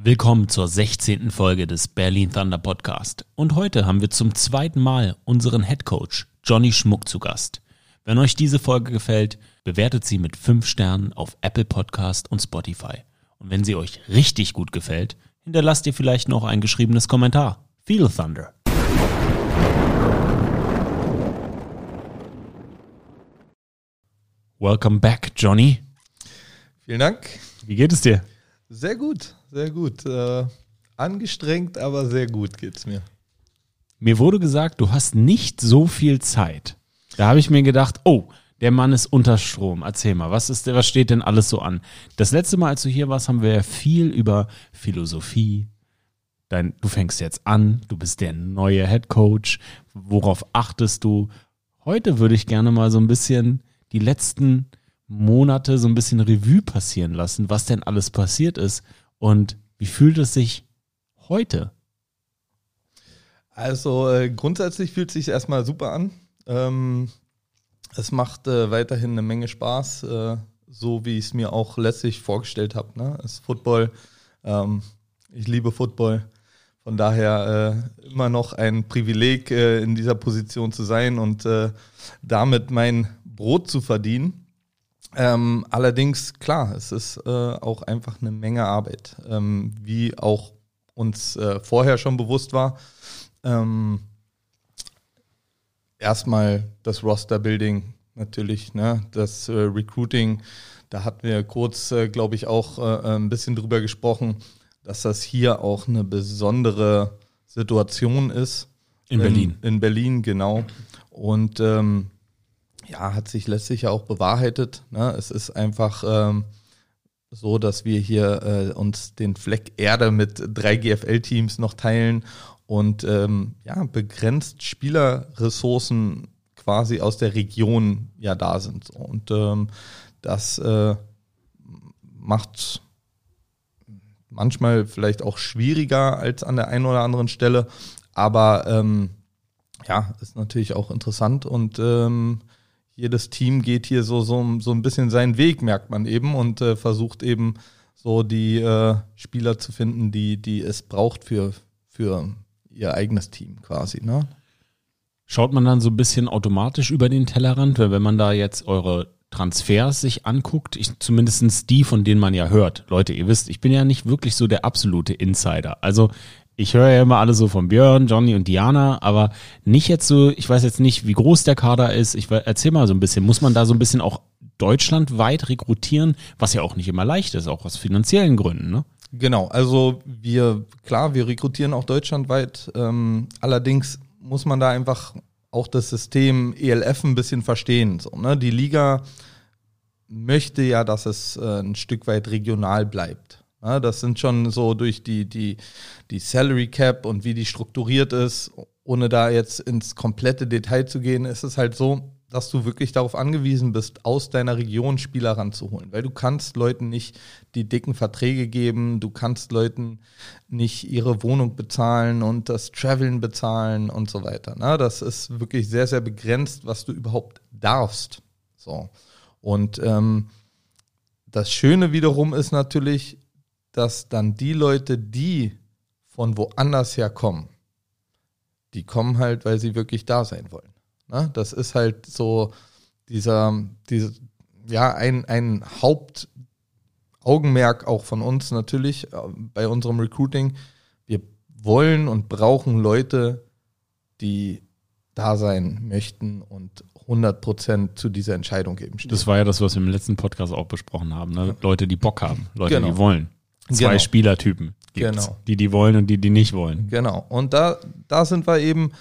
Willkommen zur 16. Folge des Berlin Thunder Podcast. Und heute haben wir zum zweiten Mal unseren Head Coach Johnny Schmuck zu Gast. Wenn euch diese Folge gefällt, bewertet sie mit 5 Sternen auf Apple Podcast und Spotify. Und wenn sie euch richtig gut gefällt, hinterlasst ihr vielleicht noch ein geschriebenes Kommentar. Feel Thunder. Welcome back, Johnny. Vielen Dank. Wie geht es dir? Sehr gut, sehr gut. Äh, angestrengt, aber sehr gut geht's mir. Mir wurde gesagt, du hast nicht so viel Zeit. Da habe ich mir gedacht, oh, der Mann ist unter Strom. Erzähl mal, was ist, was steht denn alles so an? Das letzte Mal, als du hier warst, haben wir ja viel über Philosophie. Dein, du fängst jetzt an, du bist der neue Head Coach. Worauf achtest du? Heute würde ich gerne mal so ein bisschen die letzten Monate so ein bisschen Revue passieren lassen, was denn alles passiert ist und wie fühlt es sich heute? Also äh, grundsätzlich fühlt es sich erstmal super an. Ähm, es macht äh, weiterhin eine Menge Spaß, äh, so wie ich es mir auch letztlich vorgestellt habe. Ne? Es ist Football. Ähm, ich liebe Football. Von daher äh, immer noch ein Privileg, äh, in dieser Position zu sein und damit mein Brot zu verdienen. Ähm, allerdings, klar, es ist äh, auch einfach eine Menge Arbeit, ähm, wie auch uns äh, vorher schon bewusst war. Ähm, erstmal das Roster-Building natürlich, ne? das äh, Recruiting, da hatten wir kurz, äh, glaube ich, auch äh, ein bisschen drüber gesprochen, dass das hier auch eine besondere Situation ist. In Berlin. In, in Berlin, genau. Und ähm, ja, hat sich letztlich ja auch bewahrheitet. Ne? Es ist einfach ähm, so, dass wir hier äh, uns den Fleck Erde mit drei GFL-Teams noch teilen und ähm, ja, begrenzt Spielerressourcen quasi aus der Region ja da sind. Und ähm, das äh, macht manchmal vielleicht auch schwieriger als an der einen oder anderen Stelle, aber ähm, ja, ist natürlich auch interessant und ähm, jedes Team geht hier so, so, so ein bisschen seinen Weg, merkt man eben, und äh, versucht eben so die äh, Spieler zu finden, die, die es braucht für, für ihr eigenes Team quasi. Ne? Schaut man dann so ein bisschen automatisch über den Tellerrand, weil wenn man da jetzt eure Transfers sich anguckt, ich, zumindest die, von denen man ja hört. Leute, ihr wisst, ich bin ja nicht wirklich so der absolute Insider. Also ich höre ja immer alle so von Björn, Johnny und Diana, aber nicht jetzt so, ich weiß jetzt nicht, wie groß der Kader ist. Ich erzähl mal so ein bisschen, muss man da so ein bisschen auch deutschlandweit rekrutieren, was ja auch nicht immer leicht ist, auch aus finanziellen Gründen, ne? Genau, also wir, klar, wir rekrutieren auch deutschlandweit. Ähm, allerdings muss man da einfach auch das System ELF ein bisschen verstehen. So, ne? Die Liga möchte ja, dass es äh, ein Stück weit regional bleibt. Ja, das sind schon so durch die, die, die Salary Cap und wie die strukturiert ist, ohne da jetzt ins komplette Detail zu gehen, ist es halt so, dass du wirklich darauf angewiesen bist, aus deiner Region Spieler ranzuholen. Weil du kannst Leuten nicht die dicken Verträge geben, du kannst Leuten nicht ihre Wohnung bezahlen und das Traveln bezahlen und so weiter. Na, das ist wirklich sehr, sehr begrenzt, was du überhaupt darfst. So. Und ähm, das Schöne wiederum ist natürlich, dass dann die Leute, die von woanders herkommen, die kommen halt, weil sie wirklich da sein wollen. Ne? Das ist halt so dieser, diese, ja, ein, ein Hauptaugenmerk auch von uns natürlich äh, bei unserem Recruiting. Wir wollen und brauchen Leute, die da sein möchten und 100% zu dieser Entscheidung geben. Das war ja das, was wir im letzten Podcast auch besprochen haben. Ne? Leute, die Bock haben, Leute, genau. die wollen. Zwei genau. Spielertypen. Gibt's, genau. Die, die wollen und die, die nicht wollen. Genau. Und da, da sind wir eben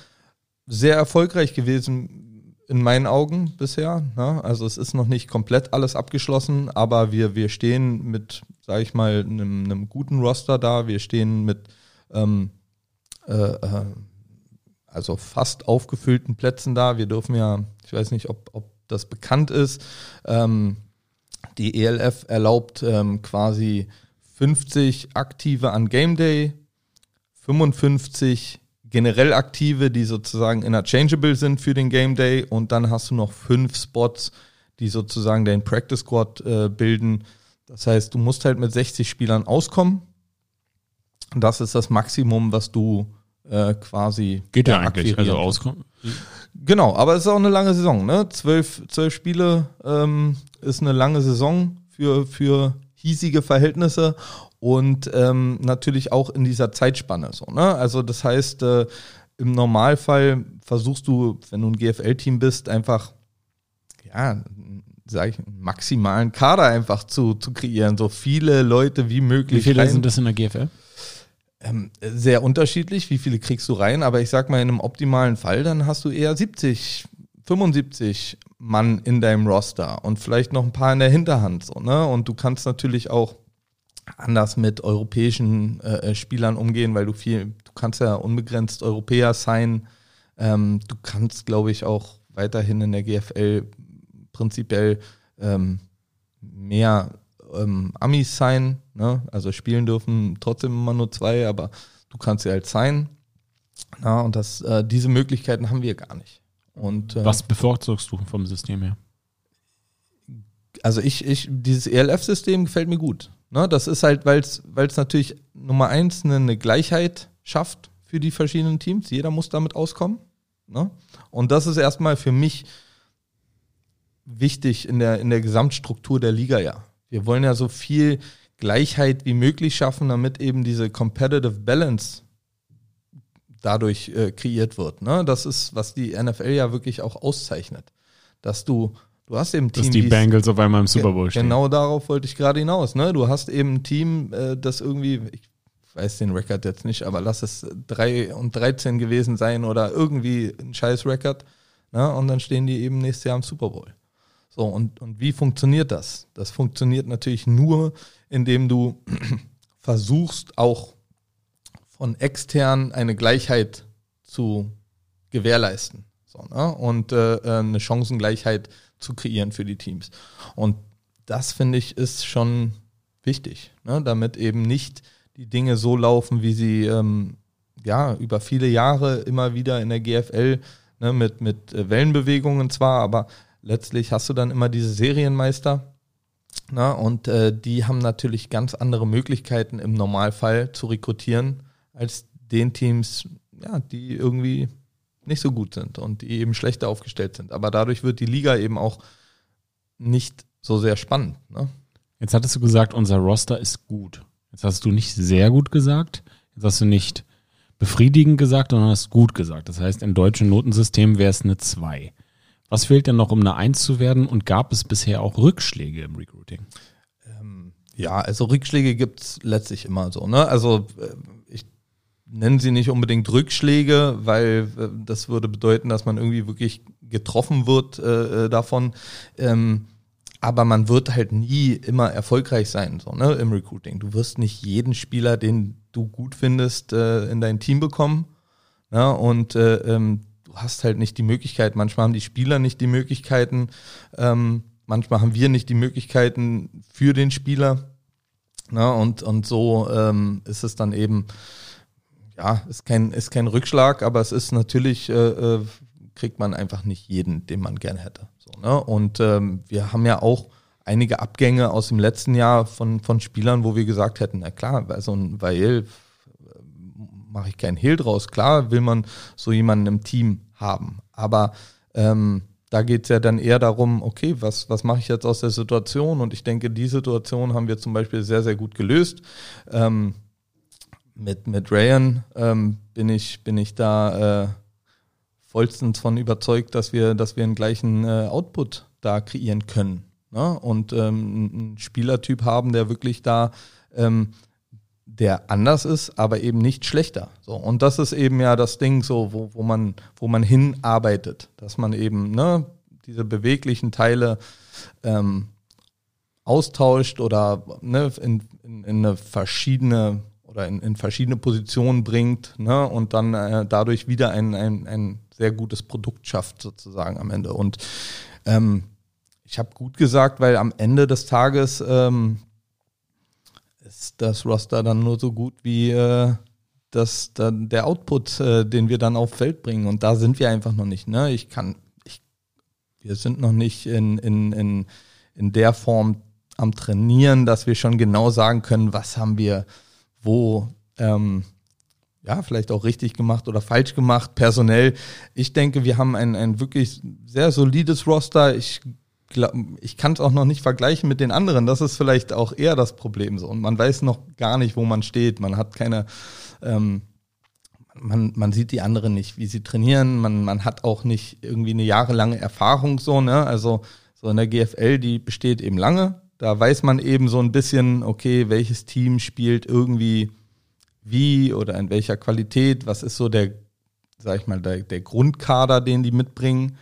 sehr erfolgreich gewesen in meinen Augen bisher. Ne? Also es ist noch nicht komplett alles abgeschlossen, aber wir, wir stehen mit, sage ich mal, einem, einem, guten Roster da. Wir stehen mit ähm, äh, äh, also fast aufgefüllten Plätzen da. Wir dürfen ja, ich weiß nicht, ob, ob das bekannt ist, ähm, die ELF erlaubt ähm, quasi 50 Aktive an Game Day, 55 generell Aktive, die sozusagen interchangeable sind für den Game Day und dann hast du noch fünf Spots, die sozusagen dein Practice Squad äh, bilden. Das heißt, du musst halt mit 60 Spielern auskommen Das ist das Maximum, was du äh, quasi Geht ja eigentlich. Also auskommen. Genau, aber es ist auch eine lange Saison. Ne? Zwölf, zwölf Spiele ähm, ist eine lange Saison für, für hiesige Verhältnisse und ähm, natürlich auch in dieser Zeitspanne. So, ne? Also das heißt, äh, im Normalfall versuchst du, wenn du ein GFL-Team bist, einfach, ja, sag ich, einen maximalen Kader einfach zu, zu kreieren. So viele Leute wie möglich. Wie viele rein- sind das in der GFL? ähm, sehr unterschiedlich, wie viele kriegst du rein, aber ich sag mal, in einem optimalen Fall, dann hast du eher 70, 75 Mann in deinem Roster und vielleicht noch ein paar in der Hinterhand. So, ne? Und du kannst natürlich auch anders mit europäischen äh, äh, Spielern umgehen, weil du viel, du kannst ja unbegrenzt Europäer sein. Ähm, du kannst, glaube ich, auch weiterhin in der GFL prinzipiell ähm, mehr ähm, Amis sein, ne? also spielen dürfen trotzdem immer nur zwei, aber du kannst sie halt sein. Na, und das, äh, diese Möglichkeiten haben wir gar nicht. Und äh, Was bevorzugst du vom System her? also ich, ich, dieses ELF-System gefällt mir gut. Ne? Das ist halt, weil es natürlich Nummer eins eine, eine Gleichheit schafft für die verschiedenen Teams. Jeder muss damit auskommen. Ne? Und das ist erstmal für mich wichtig in der, in der Gesamtstruktur der Liga, ja. Wir wollen ja so viel Gleichheit wie möglich schaffen, damit eben diese Competitive Balance dadurch äh, kreiert wird. Ne? Das ist, was die NFL ja wirklich auch auszeichnet. Dass du, du hast eben ein Dass Team, die Bengals auf einmal im Super Bowl stehen. Genau darauf wollte ich gerade hinaus. Ne? Du hast eben ein Team, äh, das irgendwie, ich weiß den Rekord jetzt nicht, aber lass es 3 und 13 gewesen sein oder irgendwie ein scheiß Rekord. Ne? Und dann stehen die eben nächstes Jahr im Super Bowl. So, und, und wie funktioniert das? Das funktioniert natürlich nur, indem du versuchst, auch von extern eine Gleichheit zu gewährleisten. So, ne? Und äh, äh, eine Chancengleichheit zu kreieren für die Teams. Und das finde ich ist schon wichtig, ne? damit eben nicht die Dinge so laufen, wie sie ähm, ja über viele Jahre immer wieder in der GFL ne, mit, mit äh, Wellenbewegungen zwar, aber letztlich hast du dann immer diese Serienmeister. Na, und äh, die haben natürlich ganz andere Möglichkeiten im Normalfall zu rekrutieren als den Teams, ja, die irgendwie nicht so gut sind und die eben schlechter aufgestellt sind. Aber dadurch wird die Liga eben auch nicht so sehr spannend. Ne? Jetzt hattest du gesagt, unser Roster ist gut. Jetzt hast du nicht sehr gut gesagt. Jetzt hast du nicht befriedigend gesagt, sondern hast gut gesagt. Das heißt, im deutschen Notensystem wäre es eine 2. Was fehlt denn noch, um eine 1 zu werden? Und gab es bisher auch Rückschläge im Recruiting? Ja, also Rückschläge gibt's letztlich immer so. Ne? Also äh, ich nenne sie nicht unbedingt Rückschläge, weil äh, das würde bedeuten, dass man irgendwie wirklich getroffen wird äh, äh, davon. Ähm, aber man wird halt nie immer erfolgreich sein so, ne, im Recruiting. Du wirst nicht jeden Spieler, den du gut findest, äh, in dein Team bekommen. Ne? Und äh, ähm, du hast halt nicht die Möglichkeit, manchmal haben die Spieler nicht die Möglichkeiten, ähm, manchmal haben wir nicht die Möglichkeiten für den Spieler. Ne? Und, und so ähm, ist es dann eben, ja, ist kein, ist kein Rückschlag, aber es ist natürlich, äh, äh, kriegt man einfach nicht jeden, den man gern hätte. So, ne? Und ähm, wir haben ja auch einige Abgänge aus dem letzten Jahr von, von Spielern, wo wir gesagt hätten, na klar, bei so ein Vail mache ich keinen Hehl draus. Klar will man so jemanden im Team haben. Aber ähm, da geht es ja dann eher darum, okay, was, was mache ich jetzt aus der Situation? Und ich denke, die Situation haben wir zum Beispiel sehr, sehr gut gelöst. Ähm, mit, mit Rayan ähm, bin, ich, bin ich da äh, vollstens von überzeugt, dass wir, dass wir einen gleichen äh, Output da kreieren können. Ne? Und ähm, einen Spielertyp haben, der wirklich da ähm, der anders ist, aber eben nicht schlechter. So, und das ist eben ja das Ding, so, wo, wo man, wo man hinarbeitet, dass man eben ne, diese beweglichen Teile ähm, austauscht oder ne, in, in, in eine verschiedene oder in, in verschiedene Positionen bringt ne, und dann äh, dadurch wieder ein, ein, ein sehr gutes Produkt schafft, sozusagen am Ende. Und ähm, ich habe gut gesagt, weil am Ende des Tages ähm, ist das Roster dann nur so gut wie äh, das, dann der Output, äh, den wir dann auf Feld bringen. Und da sind wir einfach noch nicht. Ne? Ich kann, ich, wir sind noch nicht in, in, in, in der Form am Trainieren, dass wir schon genau sagen können, was haben wir wo ähm, ja, vielleicht auch richtig gemacht oder falsch gemacht, personell. Ich denke, wir haben ein, ein wirklich sehr solides Roster. Ich ich kann es auch noch nicht vergleichen mit den anderen. Das ist vielleicht auch eher das Problem so. Und man weiß noch gar nicht, wo man steht. Man hat keine, ähm, man, man sieht die anderen nicht, wie sie trainieren. Man, man hat auch nicht irgendwie eine jahrelange Erfahrung so, ne? Also so in der GFL, die besteht eben lange. Da weiß man eben so ein bisschen, okay, welches Team spielt irgendwie wie oder in welcher Qualität, was ist so der, sag ich mal, der, der Grundkader, den die mitbringen.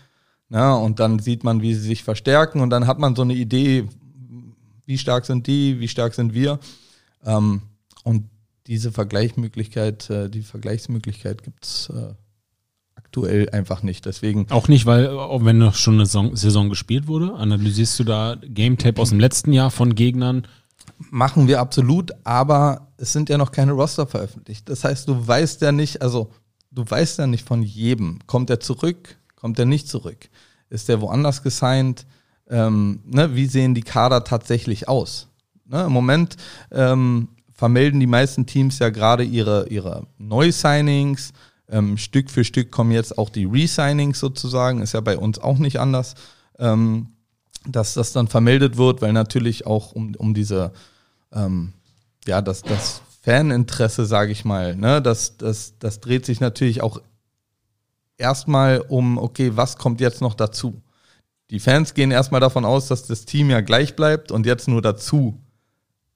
Ja, und dann sieht man, wie sie sich verstärken und dann hat man so eine Idee, wie stark sind die, wie stark sind wir. Ähm, und diese Vergleichsmöglichkeit, äh, die Vergleichsmöglichkeit gibt's äh, aktuell einfach nicht. Deswegen. Auch nicht, weil, auch wenn noch schon eine Saison, Saison gespielt wurde, analysierst du da Game Tape aus dem letzten Jahr von Gegnern? Machen wir absolut, aber es sind ja noch keine Roster veröffentlicht. Das heißt, du weißt ja nicht, also du weißt ja nicht von jedem. Kommt er zurück? Kommt er nicht zurück? Ist der woanders gesigned? Ähm, ne, wie sehen die Kader tatsächlich aus? Ne, Im Moment ähm, vermelden die meisten Teams ja gerade ihre, ihre Neusignings. Ähm, Stück für Stück kommen jetzt auch die Resignings sozusagen, ist ja bei uns auch nicht anders, ähm, dass das dann vermeldet wird, weil natürlich auch um, um diese ähm, ja, das, das Faninteresse, sage ich mal, ne, das, das, das dreht sich natürlich auch erstmal um, okay, was kommt jetzt noch dazu? Die Fans gehen erstmal davon aus, dass das Team ja gleich bleibt und jetzt nur dazu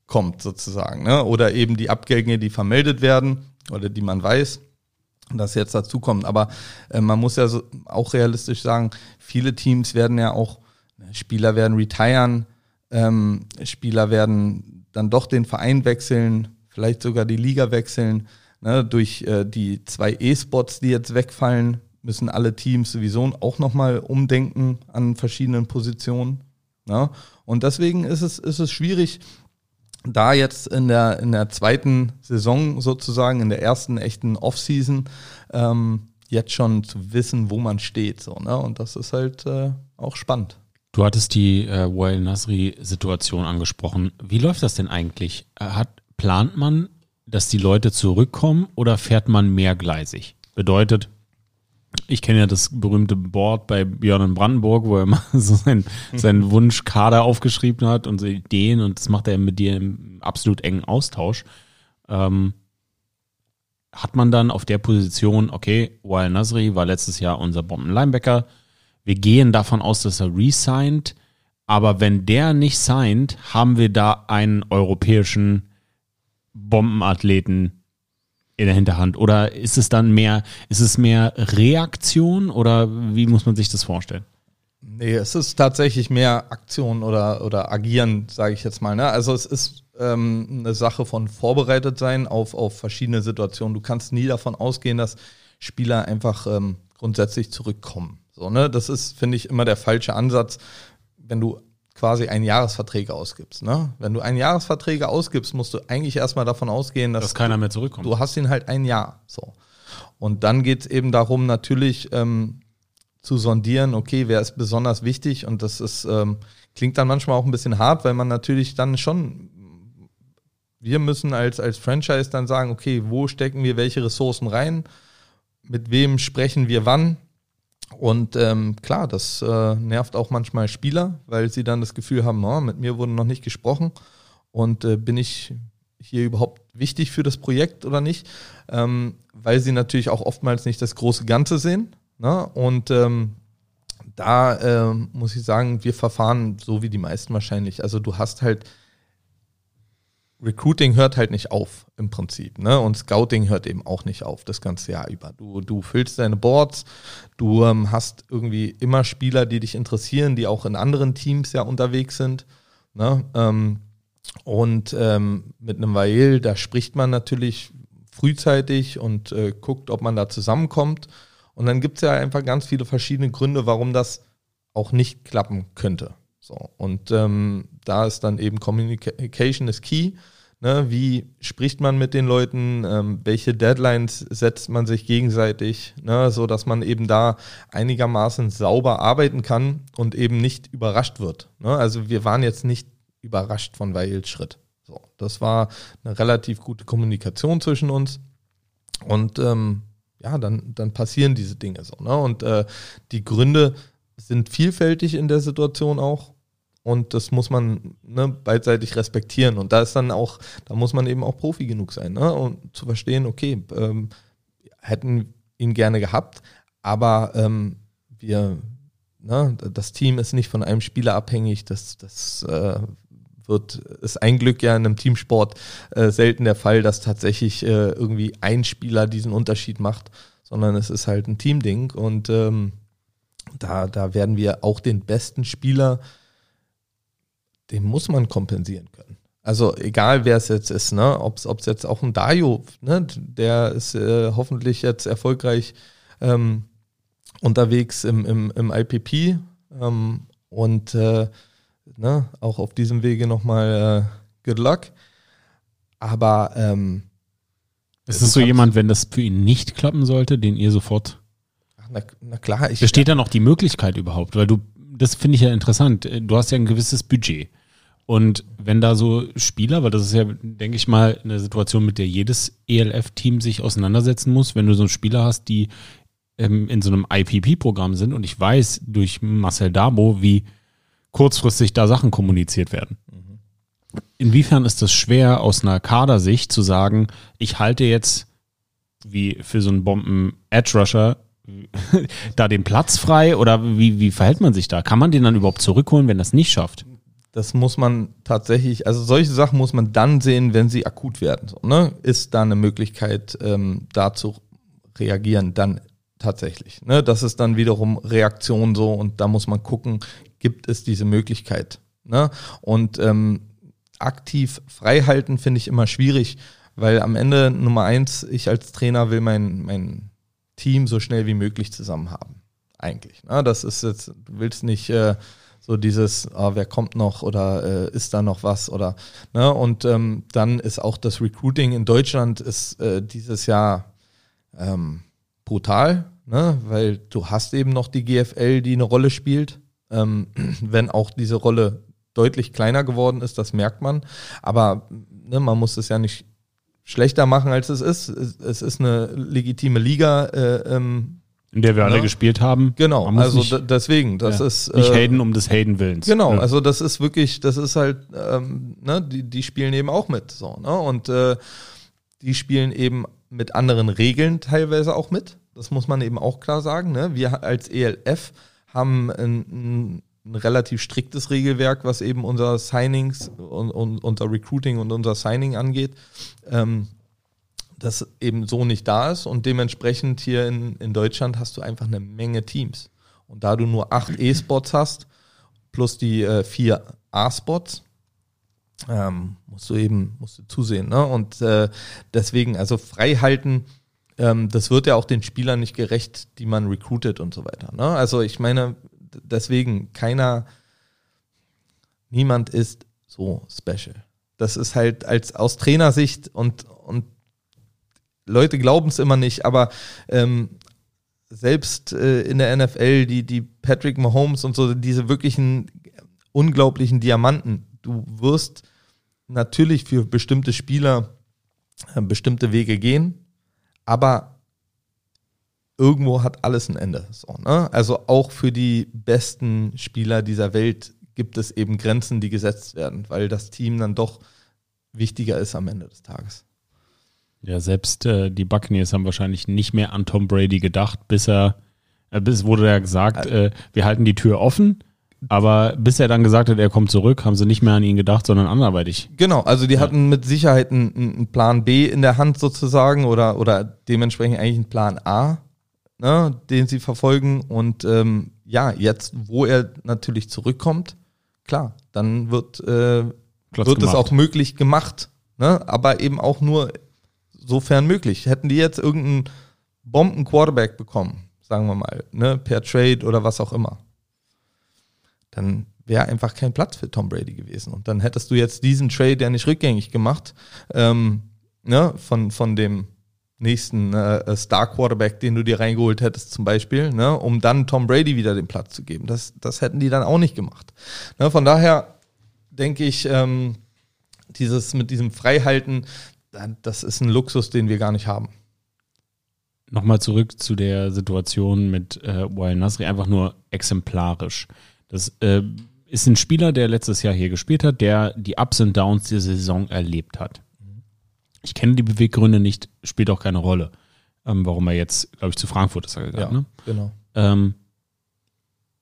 kommt sozusagen. Ne? Oder eben die Abgänge, die vermeldet werden oder die man weiß, dass jetzt dazu kommt. Aber äh, man muss ja so auch realistisch sagen, viele Teams werden ja auch, ne, Spieler werden retiren, ähm, Spieler werden dann doch den Verein wechseln, vielleicht sogar die Liga wechseln. Ne, durch äh, die zwei E-Spots, die jetzt wegfallen, müssen alle Teams sowieso auch nochmal umdenken an verschiedenen Positionen. Ne? Und deswegen ist es, ist es schwierig, da jetzt in der, in der zweiten Saison sozusagen, in der ersten echten Offseason, ähm, jetzt schon zu wissen, wo man steht. So, ne? Und das ist halt äh, auch spannend. Du hattest die äh, Wael Nasri-Situation angesprochen. Wie läuft das denn eigentlich? Äh, hat, plant man, dass die Leute zurückkommen oder fährt man mehrgleisig? Bedeutet, ich kenne ja das berühmte Board bei Björn in Brandenburg, wo er mal so seinen, seinen Wunschkader aufgeschrieben hat und so Ideen und das macht er mit dir im absolut engen Austausch. Ähm, hat man dann auf der Position, okay, Wael Nasri war letztes Jahr unser Bomben-Linebacker, wir gehen davon aus, dass er resigned, aber wenn der nicht signed, haben wir da einen europäischen Bombenathleten in der Hinterhand? Oder ist es dann mehr, ist es mehr Reaktion oder wie muss man sich das vorstellen? Nee, es ist tatsächlich mehr Aktion oder, oder Agieren, sage ich jetzt mal. Ne? Also es ist ähm, eine Sache von vorbereitet sein auf, auf verschiedene Situationen. Du kannst nie davon ausgehen, dass Spieler einfach ähm, grundsätzlich zurückkommen. So, ne? Das ist, finde ich, immer der falsche Ansatz, wenn du quasi einen Jahresverträge ausgibst. Ne? Wenn du einen Jahresverträge ausgibst, musst du eigentlich erstmal davon ausgehen, dass, dass keiner mehr zurückkommt. Du hast ihn halt ein Jahr. So. Und dann geht es eben darum, natürlich ähm, zu sondieren, okay, wer ist besonders wichtig und das ist, ähm, klingt dann manchmal auch ein bisschen hart, weil man natürlich dann schon, wir müssen als, als Franchise dann sagen, okay, wo stecken wir welche Ressourcen rein, mit wem sprechen wir wann, und ähm, klar, das äh, nervt auch manchmal Spieler, weil sie dann das Gefühl haben, oh, mit mir wurde noch nicht gesprochen und äh, bin ich hier überhaupt wichtig für das Projekt oder nicht, ähm, weil sie natürlich auch oftmals nicht das große Ganze sehen. Ne? Und ähm, da äh, muss ich sagen, wir verfahren so wie die meisten wahrscheinlich. Also du hast halt Recruiting hört halt nicht auf im Prinzip, ne? Und Scouting hört eben auch nicht auf das ganze Jahr über. Du, du füllst deine Boards, du ähm, hast irgendwie immer Spieler, die dich interessieren, die auch in anderen Teams ja unterwegs sind. Ne? Ähm, und ähm, mit einem Vail, da spricht man natürlich frühzeitig und äh, guckt, ob man da zusammenkommt. Und dann gibt es ja einfach ganz viele verschiedene Gründe, warum das auch nicht klappen könnte. So, und ähm, da ist dann eben Communication is key. Ne? Wie spricht man mit den Leuten? Ähm, welche Deadlines setzt man sich gegenseitig? Ne? So dass man eben da einigermaßen sauber arbeiten kann und eben nicht überrascht wird. Ne? Also wir waren jetzt nicht überrascht von Weils Schritt. So, das war eine relativ gute Kommunikation zwischen uns. Und ähm, ja, dann, dann passieren diese Dinge so. Ne? Und äh, die Gründe sind vielfältig in der Situation auch. Und das muss man ne, beidseitig respektieren. Und da ist dann auch, da muss man eben auch Profi genug sein, ne? Und zu verstehen, okay, ähm, hätten ihn gerne gehabt, aber ähm, wir, ne, das Team ist nicht von einem Spieler abhängig. Das, das äh, wird, ist ein Glück ja in einem Teamsport äh, selten der Fall, dass tatsächlich äh, irgendwie ein Spieler diesen Unterschied macht, sondern es ist halt ein Teamding und ähm, da, da werden wir auch den besten Spieler, den muss man kompensieren können. Also egal wer es jetzt ist, ne, ob es jetzt auch ein Dario, ne, der ist äh, hoffentlich jetzt erfolgreich ähm, unterwegs im, im, im IPP ähm, und äh, ne, auch auf diesem Wege nochmal äh, good luck. Aber ähm, ist es so jemand, wenn das für ihn nicht klappen sollte, den ihr sofort. Na, na klar, ich. Besteht dann auch die Möglichkeit überhaupt? Weil du, das finde ich ja interessant. Du hast ja ein gewisses Budget. Und wenn da so Spieler, weil das ist ja, denke ich mal, eine Situation, mit der jedes ELF-Team sich auseinandersetzen muss, wenn du so Spieler hast, die ähm, in so einem IPP-Programm sind und ich weiß durch Marcel Dabo, wie kurzfristig da Sachen kommuniziert werden. Inwiefern ist das schwer aus einer Kadersicht zu sagen, ich halte jetzt wie für so einen Bomben-Edge-Rusher da den Platz frei oder wie, wie verhält man sich da? Kann man den dann überhaupt zurückholen, wenn das nicht schafft? Das muss man tatsächlich, also solche Sachen muss man dann sehen, wenn sie akut werden. So, ne? Ist da eine Möglichkeit, ähm, da zu reagieren? Dann tatsächlich. Ne? Das ist dann wiederum Reaktion so und da muss man gucken, gibt es diese Möglichkeit. Ne? Und ähm, aktiv freihalten finde ich immer schwierig, weil am Ende Nummer eins, ich als Trainer will mein, mein Team so schnell wie möglich zusammen haben. Eigentlich. Ne? Das ist jetzt, du willst nicht äh, so dieses, oh, wer kommt noch oder äh, ist da noch was oder ne? Und ähm, dann ist auch das Recruiting in Deutschland ist äh, dieses Jahr ähm, brutal, ne? weil du hast eben noch die GFL, die eine Rolle spielt ähm, wenn auch diese Rolle deutlich kleiner geworden ist, das merkt man. Aber ne, man muss es ja nicht schlechter machen, als es ist. Es ist eine legitime Liga. Äh, ähm, in der wir alle ja. gespielt haben. Genau, also nicht, deswegen, das ja, ist. Nicht äh, Hayden um des Hayden Willens. Genau, ja. also das ist wirklich, das ist halt, ähm, ne, die, die spielen eben auch mit. So, ne? Und äh, die spielen eben mit anderen Regeln teilweise auch mit. Das muss man eben auch klar sagen. Ne? Wir als ELF haben ein, ein relativ striktes Regelwerk, was eben unser Signings und, und unser Recruiting und unser Signing angeht. Ähm, das eben so nicht da ist und dementsprechend hier in, in Deutschland hast du einfach eine Menge Teams. Und da du nur acht E-Spots hast, plus die äh, vier A-Spots, ähm, musst du eben musst du zusehen. Ne? Und äh, deswegen, also frei halten ähm, das wird ja auch den Spielern nicht gerecht, die man recruitet und so weiter. Ne? Also ich meine, deswegen, keiner, niemand ist so special. Das ist halt als aus Trainersicht und, und Leute glauben es immer nicht, aber ähm, selbst äh, in der NFL, die, die Patrick Mahomes und so, diese wirklichen unglaublichen Diamanten, du wirst natürlich für bestimmte Spieler äh, bestimmte Wege gehen, aber irgendwo hat alles ein Ende. So, ne? Also auch für die besten Spieler dieser Welt gibt es eben Grenzen, die gesetzt werden, weil das Team dann doch wichtiger ist am Ende des Tages. Ja, selbst äh, die Buccaneers haben wahrscheinlich nicht mehr an Tom Brady gedacht, bis er, äh, bis wurde ja gesagt, äh, wir halten die Tür offen aber bis er dann gesagt hat, er kommt zurück, haben sie nicht mehr an ihn gedacht, sondern anderweitig. Genau, also die ja. hatten mit Sicherheit einen, einen, Plan B in der Hand sozusagen oder, oder dementsprechend eigentlich einen Plan A, ne, den sie verfolgen. Und ähm, ja, jetzt, wo er natürlich zurückkommt, klar, dann wird, äh, wird es auch möglich gemacht. Ne? Aber eben auch nur sofern möglich. Hätten die jetzt irgendeinen Bomben-Quarterback bekommen, sagen wir mal, ne, per Trade oder was auch immer dann wäre einfach kein Platz für Tom Brady gewesen. Und dann hättest du jetzt diesen Trade ja nicht rückgängig gemacht, ähm, ne, von, von dem nächsten äh, Star Quarterback, den du dir reingeholt hättest, zum Beispiel, ne, um dann Tom Brady wieder den Platz zu geben. Das, das hätten die dann auch nicht gemacht. Ne, von daher denke ich, ähm, dieses mit diesem Freihalten, das ist ein Luxus, den wir gar nicht haben. Nochmal zurück zu der Situation mit äh, Wael Nasri, einfach nur exemplarisch. Das äh, ist ein Spieler, der letztes Jahr hier gespielt hat, der die Ups und Downs der Saison erlebt hat. Ich kenne die Beweggründe nicht, spielt auch keine Rolle, ähm, warum er jetzt, glaube ich, zu Frankfurt ist er gegangen. Ja, ne? genau. Ähm,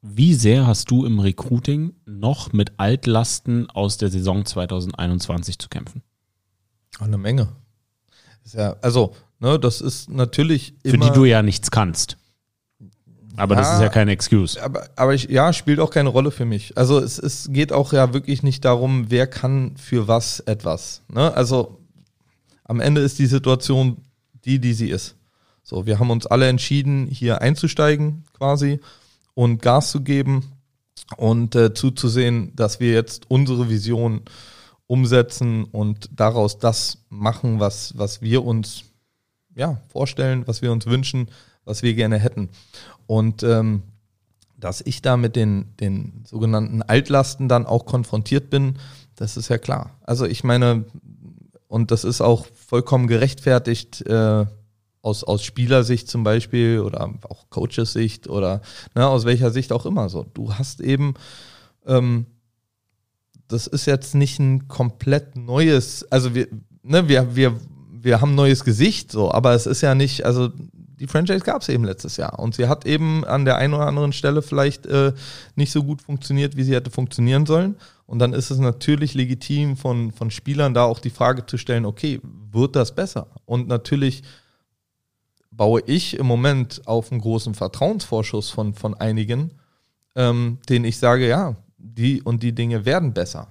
wie sehr hast du im Recruiting noch mit Altlasten aus der Saison 2021 zu kämpfen? Eine Menge. Ist ja, also, ne, das ist natürlich Für die du ja nichts kannst. Aber das Ja. ist ja keine Excuse. aber, aber ich, ja, spielt auch keine Rolle für mich. Also es, es geht auch ja wirklich nicht darum, wer kann für was etwas. Ne? Also am Ende ist die Situation die, die sie ist. So, wir haben uns alle entschieden, hier einzusteigen quasi und Gas zu geben und äh, zuzusehen, dass wir jetzt unsere Vision umsetzen und daraus das machen, was, was wir uns ja, vorstellen, was wir uns wünschen, was wir gerne hätten. Und ähm, dass ich da mit den, den sogenannten Altlasten dann auch konfrontiert bin, das ist ja klar. Also ich meine, und das ist auch vollkommen gerechtfertigt äh, aus, aus Spielersicht zum Beispiel oder auch Coaches-Sicht oder ne, aus welcher Sicht auch immer so. Du hast eben, ähm, das ist jetzt nicht ein komplett neues, also wir, ne, wir, wir, wir haben ein neues Gesicht, so, aber es ist ja nicht, also die Franchise gab es eben letztes Jahr und sie hat eben an der einen oder anderen Stelle vielleicht äh, nicht so gut funktioniert, wie sie hätte funktionieren sollen. Und dann ist es natürlich legitim von, von Spielern da auch die Frage zu stellen, okay, wird das besser? Und natürlich baue ich im Moment auf einen großen Vertrauensvorschuss von, von einigen, ähm, denen ich sage, ja, die und die Dinge werden besser.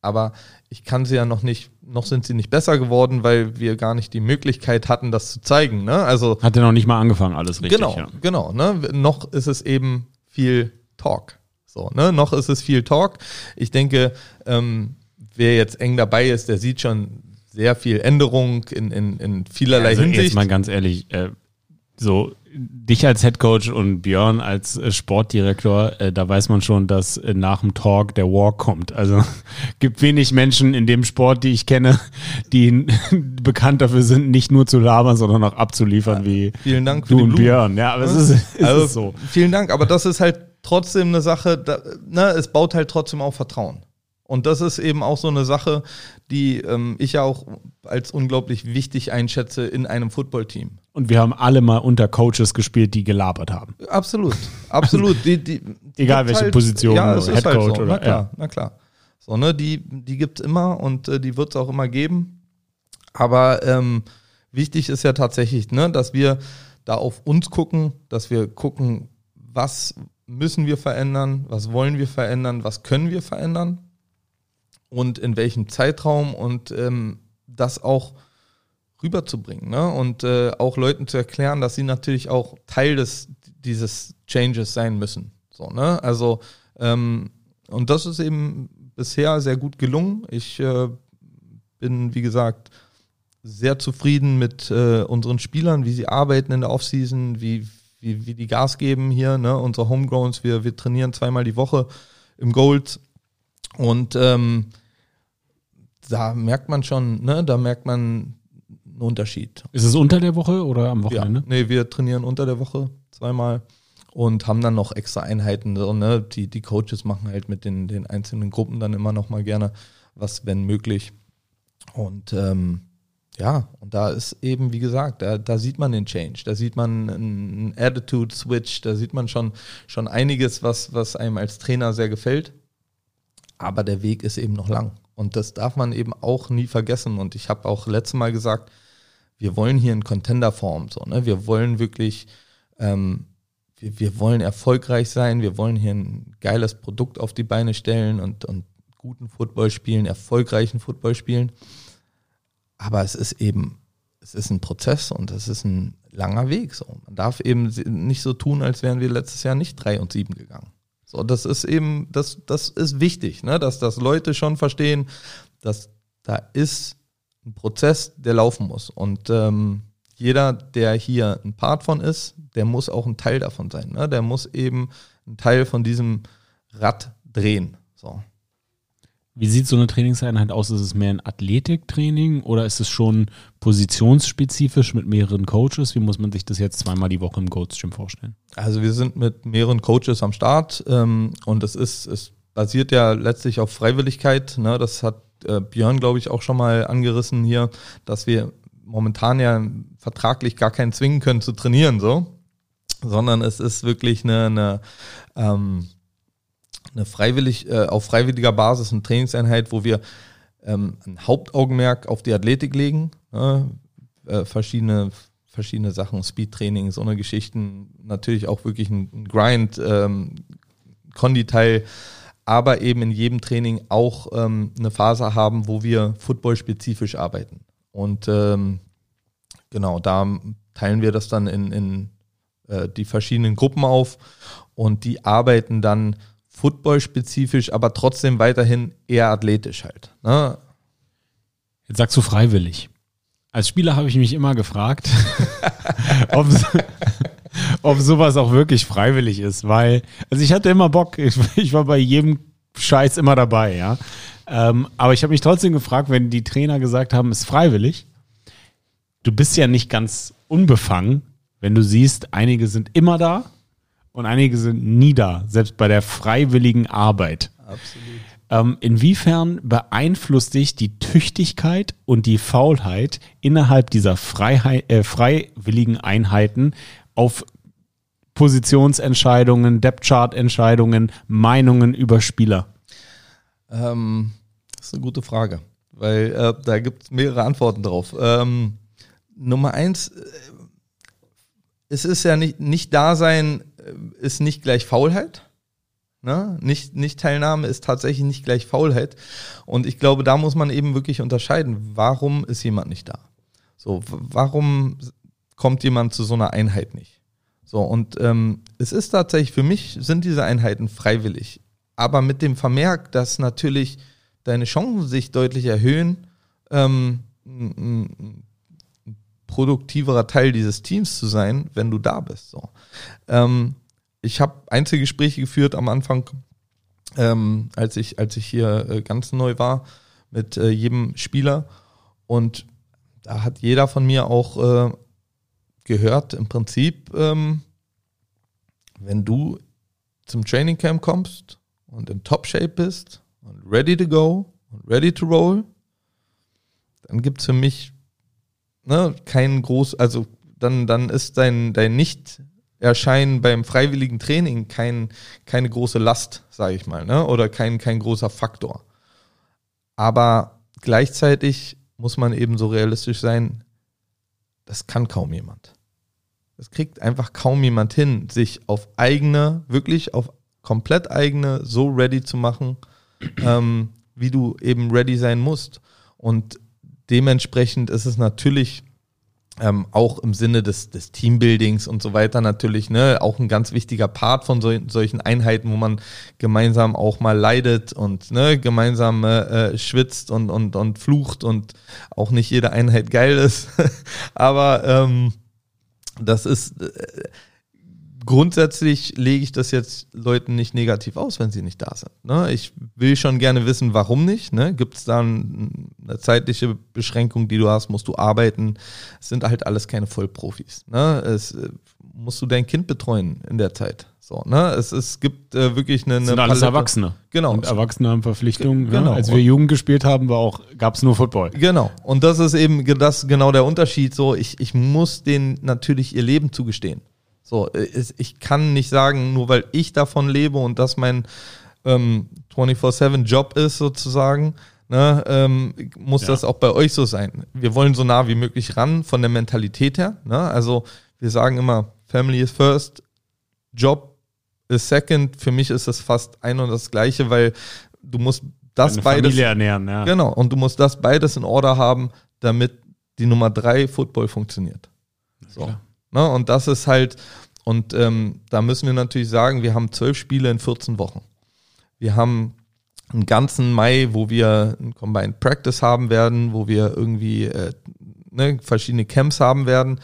Aber ich kann sie ja noch nicht, noch sind sie nicht besser geworden, weil wir gar nicht die Möglichkeit hatten, das zu zeigen. Ne? Also Hat er noch nicht mal angefangen, alles richtig. genau, Ja. genau. Ne? Noch ist es eben viel Talk. So, ne? Noch ist es viel Talk. Ich denke, ähm, wer jetzt eng dabei ist, der sieht schon sehr viel Änderung in, in, in vielerlei Also Hinsicht. jetzt mal ganz ehrlich, äh, so dich als Headcoach und Björn als äh, Sportdirektor, äh, da weiß man schon, dass äh, nach dem Talk der Walk kommt. Also gibt wenig Menschen in dem Sport, die ich kenne, die bekannt dafür sind, nicht nur zu labern, sondern auch abzuliefern wie Vielen Dank du und. Björn. Ja, aber es ist, es also, ist so. Vielen Dank, aber das ist halt trotzdem eine Sache, da, ne, es baut halt trotzdem auf Vertrauen. Und das ist eben auch so eine Sache, die ähm, ich ja auch als unglaublich wichtig einschätze in einem Footballteam. Und wir haben alle mal unter Coaches gespielt, die gelabert haben. Absolut, absolut. Die, die, die Egal welche Position, ja, es oder ist halt Headcoach so. oder- na klar, ja. na klar. So, ne, die, die gibt's immer und äh, die wird's auch immer geben. Aber ähm, wichtig ist ja tatsächlich, ne, dass wir da auf uns gucken, dass wir gucken, was müssen wir verändern, was wollen wir verändern, was können wir verändern und in welchem Zeitraum und ähm, das auch rüberzubringen ne? und äh, auch Leuten zu erklären, dass sie natürlich auch Teil des dieses Changes sein müssen. So, ne? Also ähm, und das ist eben bisher sehr gut gelungen. Ich äh, bin, wie gesagt, sehr zufrieden mit äh, unseren Spielern, wie sie arbeiten in der Offseason, wie, wie, wie die Gas geben hier, ne? unsere Homegrowns, wir, wir trainieren zweimal die Woche im Gold und ähm, da merkt man schon, ne? da merkt man einen Unterschied. Ist es unter der Woche oder am Ja, Wochenende? nee, wir trainieren unter der Woche zweimal und haben dann noch extra Einheiten. So, ne? die, die Coaches machen halt mit den, den einzelnen Gruppen dann immer noch mal gerne was, wenn möglich. Und ähm, ja, und da ist eben, wie gesagt, da, da sieht man den Change, da sieht man einen Attitude-Switch, da sieht man schon, schon einiges, was, was einem als Trainer sehr gefällt. Aber der Weg ist eben noch lang. Und das darf man eben auch nie vergessen. Und ich habe auch letztes Mal gesagt, wir wollen hier in Contender-Form. So, ne? Wir wollen wirklich, ähm, wir, wir wollen erfolgreich sein, wir wollen hier ein geiles Produkt auf die Beine stellen und, und guten Football spielen, erfolgreichen Football spielen. Aber es ist eben, es ist ein Prozess und es ist ein langer Weg. So. Man darf eben nicht so tun, als wären wir letztes Jahr nicht drei und sieben gegangen. So, das ist eben, das, das ist wichtig, ne? dass das Leute schon verstehen, dass da ist ein Prozess, der laufen muss. Und ähm, jeder, der hier ein Part von ist, der muss auch ein Teil davon sein. Ne? Der muss eben ein Teil von diesem Rad drehen. So. Wie sieht so eine Trainingseinheit aus? Ist es mehr ein Athletiktraining oder ist es schon positionsspezifisch mit mehreren Coaches? Wie muss man sich das jetzt zweimal die Woche im Goats Gym vorstellen? Also wir sind mit mehreren Coaches am Start ähm, und es ist, es basiert ja letztlich auf Freiwilligkeit. Ne? Das hat äh, Björn, glaube ich, auch schon mal angerissen hier, dass wir momentan ja vertraglich gar keinen zwingen können zu trainieren, so, sondern es ist wirklich eine, eine ähm, eine freiwillig, äh, auf freiwilliger Basis eine Trainingseinheit, wo wir ähm, ein Hauptaugenmerk auf die Athletik legen, ne? äh, verschiedene verschiedene Sachen, Speedtraining, so eine Geschichten, natürlich auch wirklich ein Grind, ähm, Kondi-Teil, aber eben in jedem Training auch ähm, eine Phase haben, wo wir football-spezifisch arbeiten. Und ähm, genau, da teilen wir das dann in, in äh, die verschiedenen Gruppen auf und die arbeiten dann Football-spezifisch, aber trotzdem weiterhin eher athletisch halt. Ne? Jetzt sagst du freiwillig. Als Spieler habe ich mich immer gefragt, ob, ob sowas auch wirklich freiwillig ist, weil, also ich hatte immer Bock, ich, ich war bei jedem Scheiß immer dabei, ja. Ähm, aber ich habe mich trotzdem gefragt, wenn die Trainer gesagt haben, es ist freiwillig, du bist ja nicht ganz unbefangen, wenn du siehst, einige sind immer da und einige sind nie da, selbst bei der freiwilligen Arbeit. Absolut. Ähm, inwiefern beeinflusst dich die Tüchtigkeit und die Faulheit innerhalb dieser Freiheit, äh, freiwilligen Einheiten auf Positionsentscheidungen, Depth-Chart-Entscheidungen, Meinungen über Spieler? Ähm, das ist eine gute Frage, weil äh, da gibt es mehrere Antworten drauf. Ähm, Nummer eins, äh, es ist ja nicht, nicht Dasein äh, ist nicht gleich Faulheit. Ne? Nicht, nicht Teilnahme ist tatsächlich nicht gleich Faulheit. Und ich glaube, da muss man eben wirklich unterscheiden, warum ist jemand nicht da? So, warum kommt jemand zu so einer Einheit nicht? So, und ähm, es ist tatsächlich, für mich sind diese Einheiten freiwillig. Aber mit dem Vermerk, dass natürlich deine Chancen sich deutlich erhöhen, ähm, produktiverer Teil dieses Teams zu sein, wenn du da bist. So. Ähm, ich habe Einzelgespräche geführt am Anfang, ähm, als ich als ich hier äh, ganz neu war mit äh, jedem Spieler. Und da hat jeder von mir auch äh, gehört im Prinzip, ähm, wenn du zum Training Camp kommst und in Top Shape bist und ready to go und ready to roll, dann gibt es für mich ne, kein groß, also dann, dann ist dein, dein Nicht-Erscheinen beim freiwilligen Training kein, keine große Last, sage ich mal, ne? oder kein, kein großer Faktor. Aber gleichzeitig muss man eben so realistisch sein, das kann kaum jemand. Das kriegt einfach kaum jemand hin, sich auf eigene, wirklich auf komplett eigene, so ready zu machen, ähm, wie du eben ready sein musst. Und dementsprechend ist es natürlich ähm, auch im Sinne des, des Teambuildings und so weiter natürlich, ne, auch ein ganz wichtiger Part von so, solchen Einheiten, wo man gemeinsam auch mal leidet und ne, gemeinsam äh, schwitzt und, und, und flucht und auch nicht jede Einheit geil ist. Aber ähm, das ist, äh, grundsätzlich lege ich das jetzt Leuten nicht negativ aus, wenn sie nicht da sind. Ne? Ich will schon gerne wissen, warum nicht. Ne? Gibt es da eine zeitliche Beschränkung, die du hast? Musst du arbeiten? Es sind halt alles keine Vollprofis. Ne? Es, äh, musst du dein Kind betreuen in der Zeit. So, ne? Es, es gibt äh, wirklich eine. eine sind alles Erwachsene. Genau. Und Erwachsene haben Verpflichtungen. Genau. Ja, als wir Jugend gespielt haben, war auch, gab es nur Football. Genau. Und das ist eben das genau der Unterschied. So, ich, ich muss denen natürlich ihr Leben zugestehen. So, äh, ich kann nicht sagen, nur weil ich davon lebe und das mein ähm, 24-7-Job ist sozusagen, ne, ähm, muss ja. das auch bei euch so sein. Wir wollen so nah wie möglich ran von der Mentalität her. Ne? Also wir sagen immer, Family is first, Job is second. Für mich ist das fast ein und das gleiche, weil du musst das Eine beides. Familie ernähren, ja. Genau, und du musst das beides in Order haben, damit die Nummer drei Football funktioniert. So. Klar. Ne? Und das ist halt, und ähm, da müssen wir natürlich sagen, wir haben zwölf Spiele in 14 Wochen. Wir haben einen ganzen Mai, wo wir ein Combined Practice haben werden, wo wir irgendwie äh, ne, verschiedene Camps haben werden.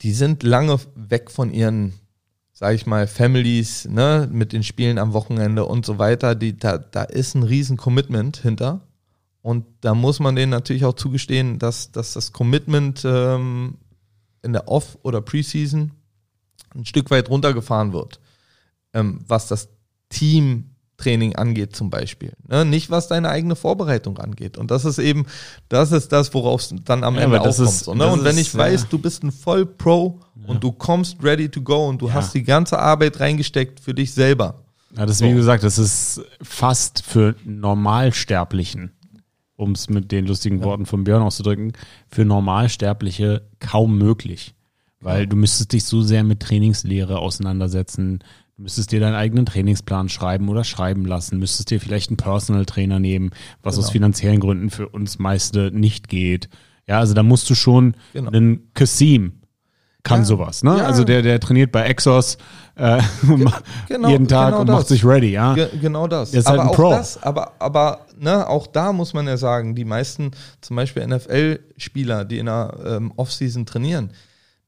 Die sind lange weg von ihren sage ich mal, Families, ne, mit den Spielen am Wochenende und so weiter, die, da, da ist ein riesen Commitment hinter. Und da muss man denen natürlich auch zugestehen, dass, dass das Commitment ähm, in der Off- oder Preseason ein Stück weit runtergefahren wird, ähm, was das Teamtraining angeht zum Beispiel. Ne? Nicht was deine eigene Vorbereitung angeht. Und das ist eben, das ist das, worauf es dann am Ja, Ende aufkommt. ist- so, ne? Und wenn ist, ich weiß, ja. du bist ein Voll-Pro und du kommst ready to go und du Ja. hast die ganze Arbeit reingesteckt für dich selber. Ja, das ist wie gesagt, das ist fast für Normalsterblichen, um es mit den lustigen Worten von Björn auszudrücken, für Normalsterbliche kaum möglich. Weil du müsstest dich so sehr mit Trainingslehre auseinandersetzen. Du müsstest dir deinen eigenen Trainingsplan schreiben oder schreiben lassen, müsstest dir vielleicht einen Personal Trainer nehmen, was aus Genau. finanziellen Gründen für uns meiste nicht geht. Ja, also da musst du schon Genau. einen Kasim kann Ja. sowas, ne? Ja. Also der, der trainiert bei Exos äh, genau, jeden Tag genau und das. macht sich ready, ja. Ge genau das. Der ist halt aber ein auch Pro. das, aber, aber ne, auch da muss man ja sagen, die meisten, zum Beispiel NFL-Spieler, die in der ähm, Offseason trainieren,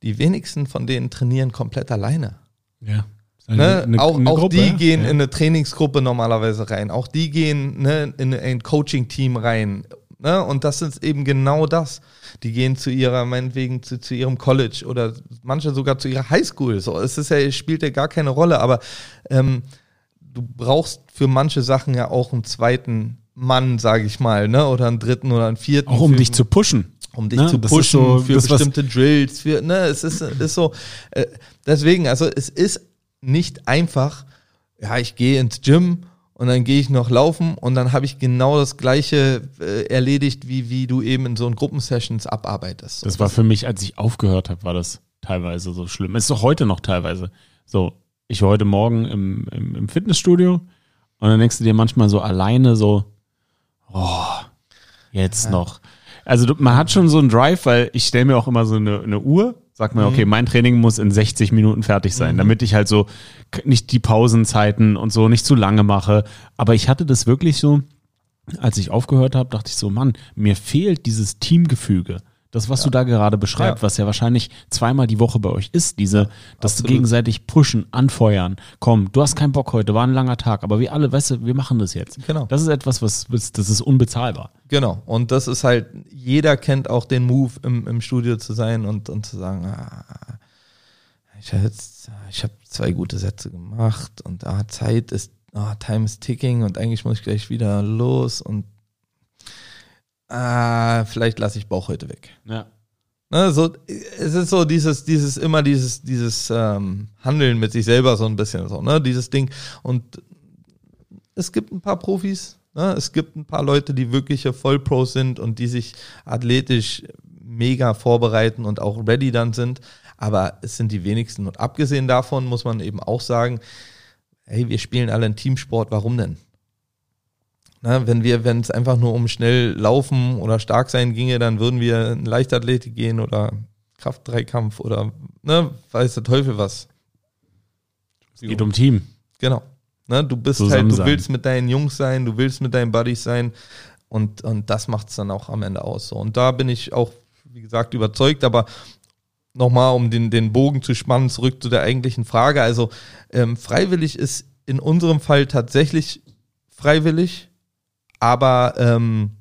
die wenigsten von denen trainieren komplett alleine. Ja. Ne? auch auch die gehen ja. in eine Trainingsgruppe normalerweise rein. Auch die gehen ne, in ein Coaching-Team rein. Ne? Und das ist eben genau das. Die gehen zu ihrer, meinetwegen zu, zu ihrem College oder manche sogar zu ihrer Highschool. So, es ist ja, spielt ja gar keine Rolle, aber ähm, du brauchst für manche Sachen ja auch einen zweiten Mann, sage ich mal, ne? Oder einen dritten oder einen vierten. Auch um für, dich zu pushen. um dich Ne? zu Das pushen so für bestimmte Drills, für, ne, es ist, ist so, äh, deswegen, also es ist nicht einfach, ja, ich gehe ins Gym und dann gehe ich noch laufen und dann habe ich genau das gleiche äh, erledigt, wie, wie du eben in so einen Gruppensessions abarbeitest. Das war für mich, als ich aufgehört habe, war das teilweise so schlimm. Es ist doch heute noch teilweise. So, ich war heute Morgen im, im, im Fitnessstudio und dann denkst du dir manchmal so alleine so, oh, jetzt noch. Also man hat schon so einen Drive, weil ich stelle mir auch immer so eine, eine Uhr, sag mir, okay, mein Training muss in 60 Minuten fertig sein, damit ich halt so nicht die Pausenzeiten und so nicht zu lange mache. Aber ich hatte das wirklich so, als ich aufgehört habe, dachte ich so, Mann, mir fehlt dieses Teamgefüge. Das, was du da gerade beschreibst, Ja. was ja wahrscheinlich zweimal die Woche bei euch ist, diese, dass Absolut. gegenseitig pushen, anfeuern. Komm, du hast keinen Bock heute, war ein langer Tag, aber wir alle, weißt du, wir machen das jetzt. Genau. Das ist etwas, was, das ist unbezahlbar. Genau. Und das ist halt, jeder kennt auch den Move, im, im Studio zu sein und, und zu sagen, ah, ich habe jetzt, ich habe zwei gute Sätze gemacht und ah, Zeit ist, ah, Time is ticking und eigentlich muss ich gleich wieder los und ah, vielleicht lasse ich Bauch heute weg. Ja. Ne, so, es ist so dieses, dieses, immer dieses, dieses ähm, Handeln mit sich selber so ein bisschen so, ne, dieses Ding. Und es gibt ein paar Profis, ne, es gibt ein paar Leute, die wirkliche Vollpros sind und die sich athletisch mega vorbereiten und auch ready dann sind. Aber es sind die wenigsten. Und abgesehen davon muss man eben auch sagen, hey, wir spielen alle einen Teamsport, warum denn? Na, wenn wir, wenn es einfach nur um schnell laufen oder stark sein ginge, dann würden wir in Leichtathletik gehen oder Kraft-Dreikampf oder ne, weiß der Teufel was. Es geht um Team. Genau. Ne, du bist Zusammen halt, du sein. willst mit deinen Jungs sein, du willst mit deinen Buddies sein und, und das macht es dann auch am Ende aus. So. Und da bin ich auch, wie gesagt, überzeugt, aber nochmal, um den, den Bogen zu spannen, zurück zu der eigentlichen Frage. Also ähm, freiwillig ist in unserem Fall tatsächlich freiwillig, aber ähm,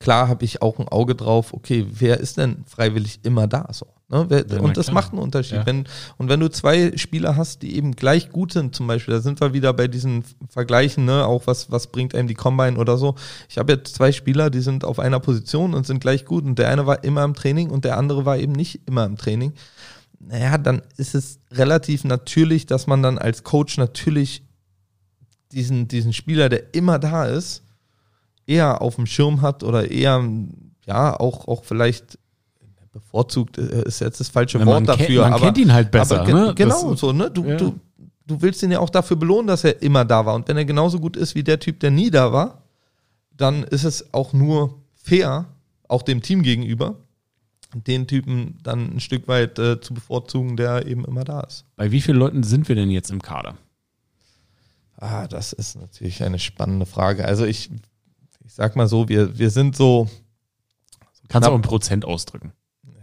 klar habe ich auch ein Auge drauf, okay, wer ist denn freiwillig immer da so? Ne? Wer, Ja, und das klar. macht einen Unterschied. Ja. Wenn, und wenn du zwei Spieler hast, die eben gleich gut sind, zum Beispiel, da sind wir wieder bei diesen Vergleichen, ne? auch was, was bringt einem die Combine oder so. Ich habe jetzt zwei Spieler, die sind auf einer Position und sind gleich gut und der eine war immer im Training und der andere war eben nicht immer im Training. Naja, dann ist es relativ natürlich, dass man dann als Coach natürlich diesen, diesen Spieler, der immer da ist, eher auf dem Schirm hat oder eher, ja, auch, auch vielleicht bevorzugt äh, ist jetzt das falsche Wort kennt- dafür. man aber, kennt ihn halt besser, Aber ne? Genau, Das- so, ne? Du, ja. du, du willst ihn ja auch dafür belohnen, dass er immer da war. Und wenn er genauso gut ist wie der Typ, der nie da war, dann ist es auch nur fair, auch dem Team gegenüber, den Typen dann ein Stück weit äh, zu bevorzugen, der eben immer da ist. Bei wie vielen Leuten sind wir denn jetzt im Kader? Ah, das ist natürlich eine spannende Frage. Also ich, ich sag mal so, wir, wir sind so, Kannst du auch in Prozent ausdrücken.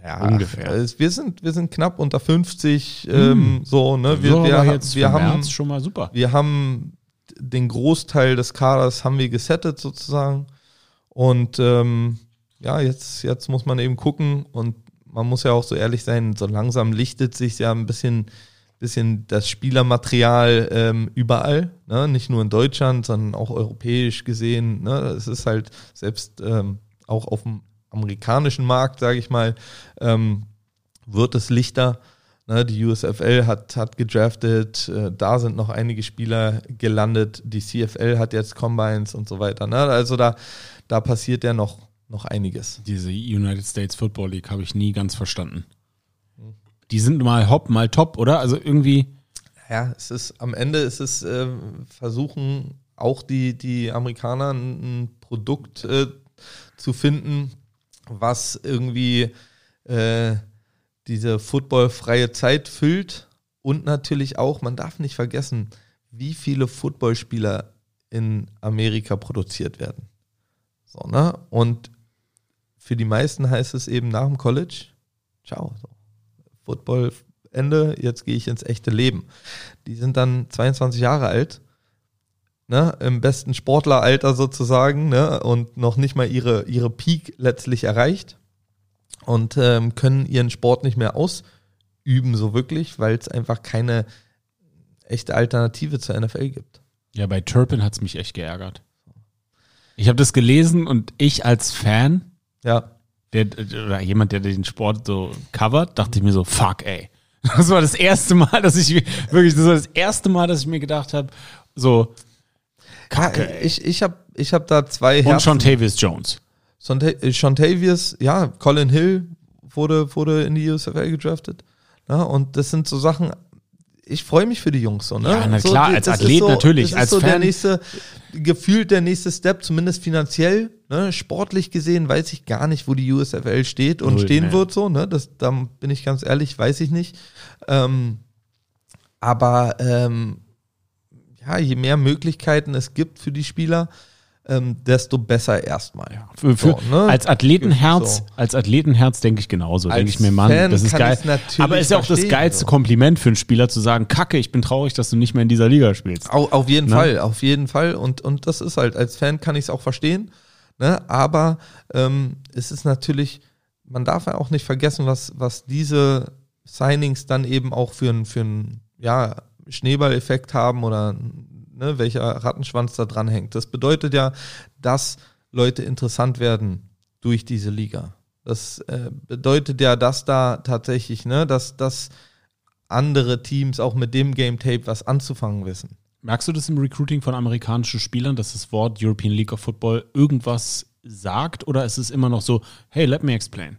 Ja, Ungefähr. Wir sind, wir sind knapp unter 50, ähm, so, ne? Wir, wir, wir für haben, schon mal super. wir haben den Großteil des Kaders haben wir gesettet sozusagen. Und ähm, ja, jetzt, jetzt muss man eben gucken und man muss ja auch so ehrlich sein, so langsam lichtet sich ja ein bisschen, bisschen das Spielermaterial ähm, überall, ne? nicht nur in Deutschland, sondern auch europäisch gesehen. Ne? Es ist halt selbst ähm, auch auf dem amerikanischen Markt, sage ich mal, ähm, wird es lichter. Ne, die USFL hat, hat gedraftet, äh, da sind noch einige Spieler gelandet, die CFL hat jetzt Combines und so weiter. Ne? Also da, da passiert ja noch, noch einiges. Diese United States Football League habe ich nie ganz verstanden. Die sind mal hopp, mal top, oder? Also irgendwie, Ja, es ist am Ende ist es äh, versuchen auch die, die Amerikaner ein, Produkt äh, zu finden, was irgendwie äh, diese footballfreie Zeit füllt und natürlich auch, man darf nicht vergessen, wie viele Footballspieler in Amerika produziert werden. So, ne? Und für die meisten heißt es eben nach dem College, ciao. So. Football Ende, jetzt gehe ich ins echte Leben. Die sind dann 22 Jahre alt, ne, im besten Sportleralter sozusagen, ne, und noch nicht mal ihre, ihre Peak letztlich erreicht und ähm, können ihren Sport nicht mehr ausüben, so wirklich, weil es einfach keine echte Alternative zur NFL gibt. ja, bei Turpin hat es mich echt geärgert. Ich habe das gelesen und ich als Fan, Ja, der, oder jemand, der den Sport so covert, dachte ich mir so, fuck, ey. Das war das erste Mal, dass ich wirklich, das war das erste Mal, dass ich mir gedacht habe, so, Kacke, ey. ich, ich habe ich hab da zwei Und Herzen. Sean Tavis Jones. Äh, Shontavious, ja, Colin Hill wurde, wurde in die USFL gedraftet. Ne? Und das sind so Sachen, ich freue mich für die Jungs so, ne? Ja, na so, klar, die- als Athlet so, natürlich, Das als ist so der Fan- nächste, gefühlt der nächste Step, zumindest finanziell. Ne? Sportlich gesehen weiß ich gar nicht, wo die USFL steht und Null, stehen nee. wird, so, ne? Das, da bin ich ganz ehrlich, weiß ich nicht. Ähm, aber ähm, ja, je mehr Möglichkeiten es gibt für die Spieler, ähm, desto besser erstmal. Für, für, So, ne? Als Athletenherz, So. als Athletenherz denke ich genauso. Denke ich mir, Mann, Fan das ist geil. Aber ist ja auch das geilste so. Kompliment für einen Spieler zu sagen, Kacke, ich bin traurig, dass du nicht mehr in dieser Liga spielst. Au, auf jeden Ne? Fall, auf jeden Fall. Und, und das ist halt, als Fan kann ich es auch verstehen. Ne? Aber ähm, es ist natürlich, man darf ja auch nicht vergessen, was, was diese Signings dann eben auch für einen für ja, Schneeballeffekt haben oder ne, welcher Rattenschwanz da dran hängt. Das bedeutet ja, dass Leute interessant werden durch diese Liga. Das äh, bedeutet ja, dass da tatsächlich, ne, dass, dass andere Teams auch mit dem Game Tape was anzufangen wissen. Merkst du das im Recruiting von amerikanischen Spielern, dass das Wort European League of Football irgendwas sagt? Oder ist es immer noch so, hey, let me explain?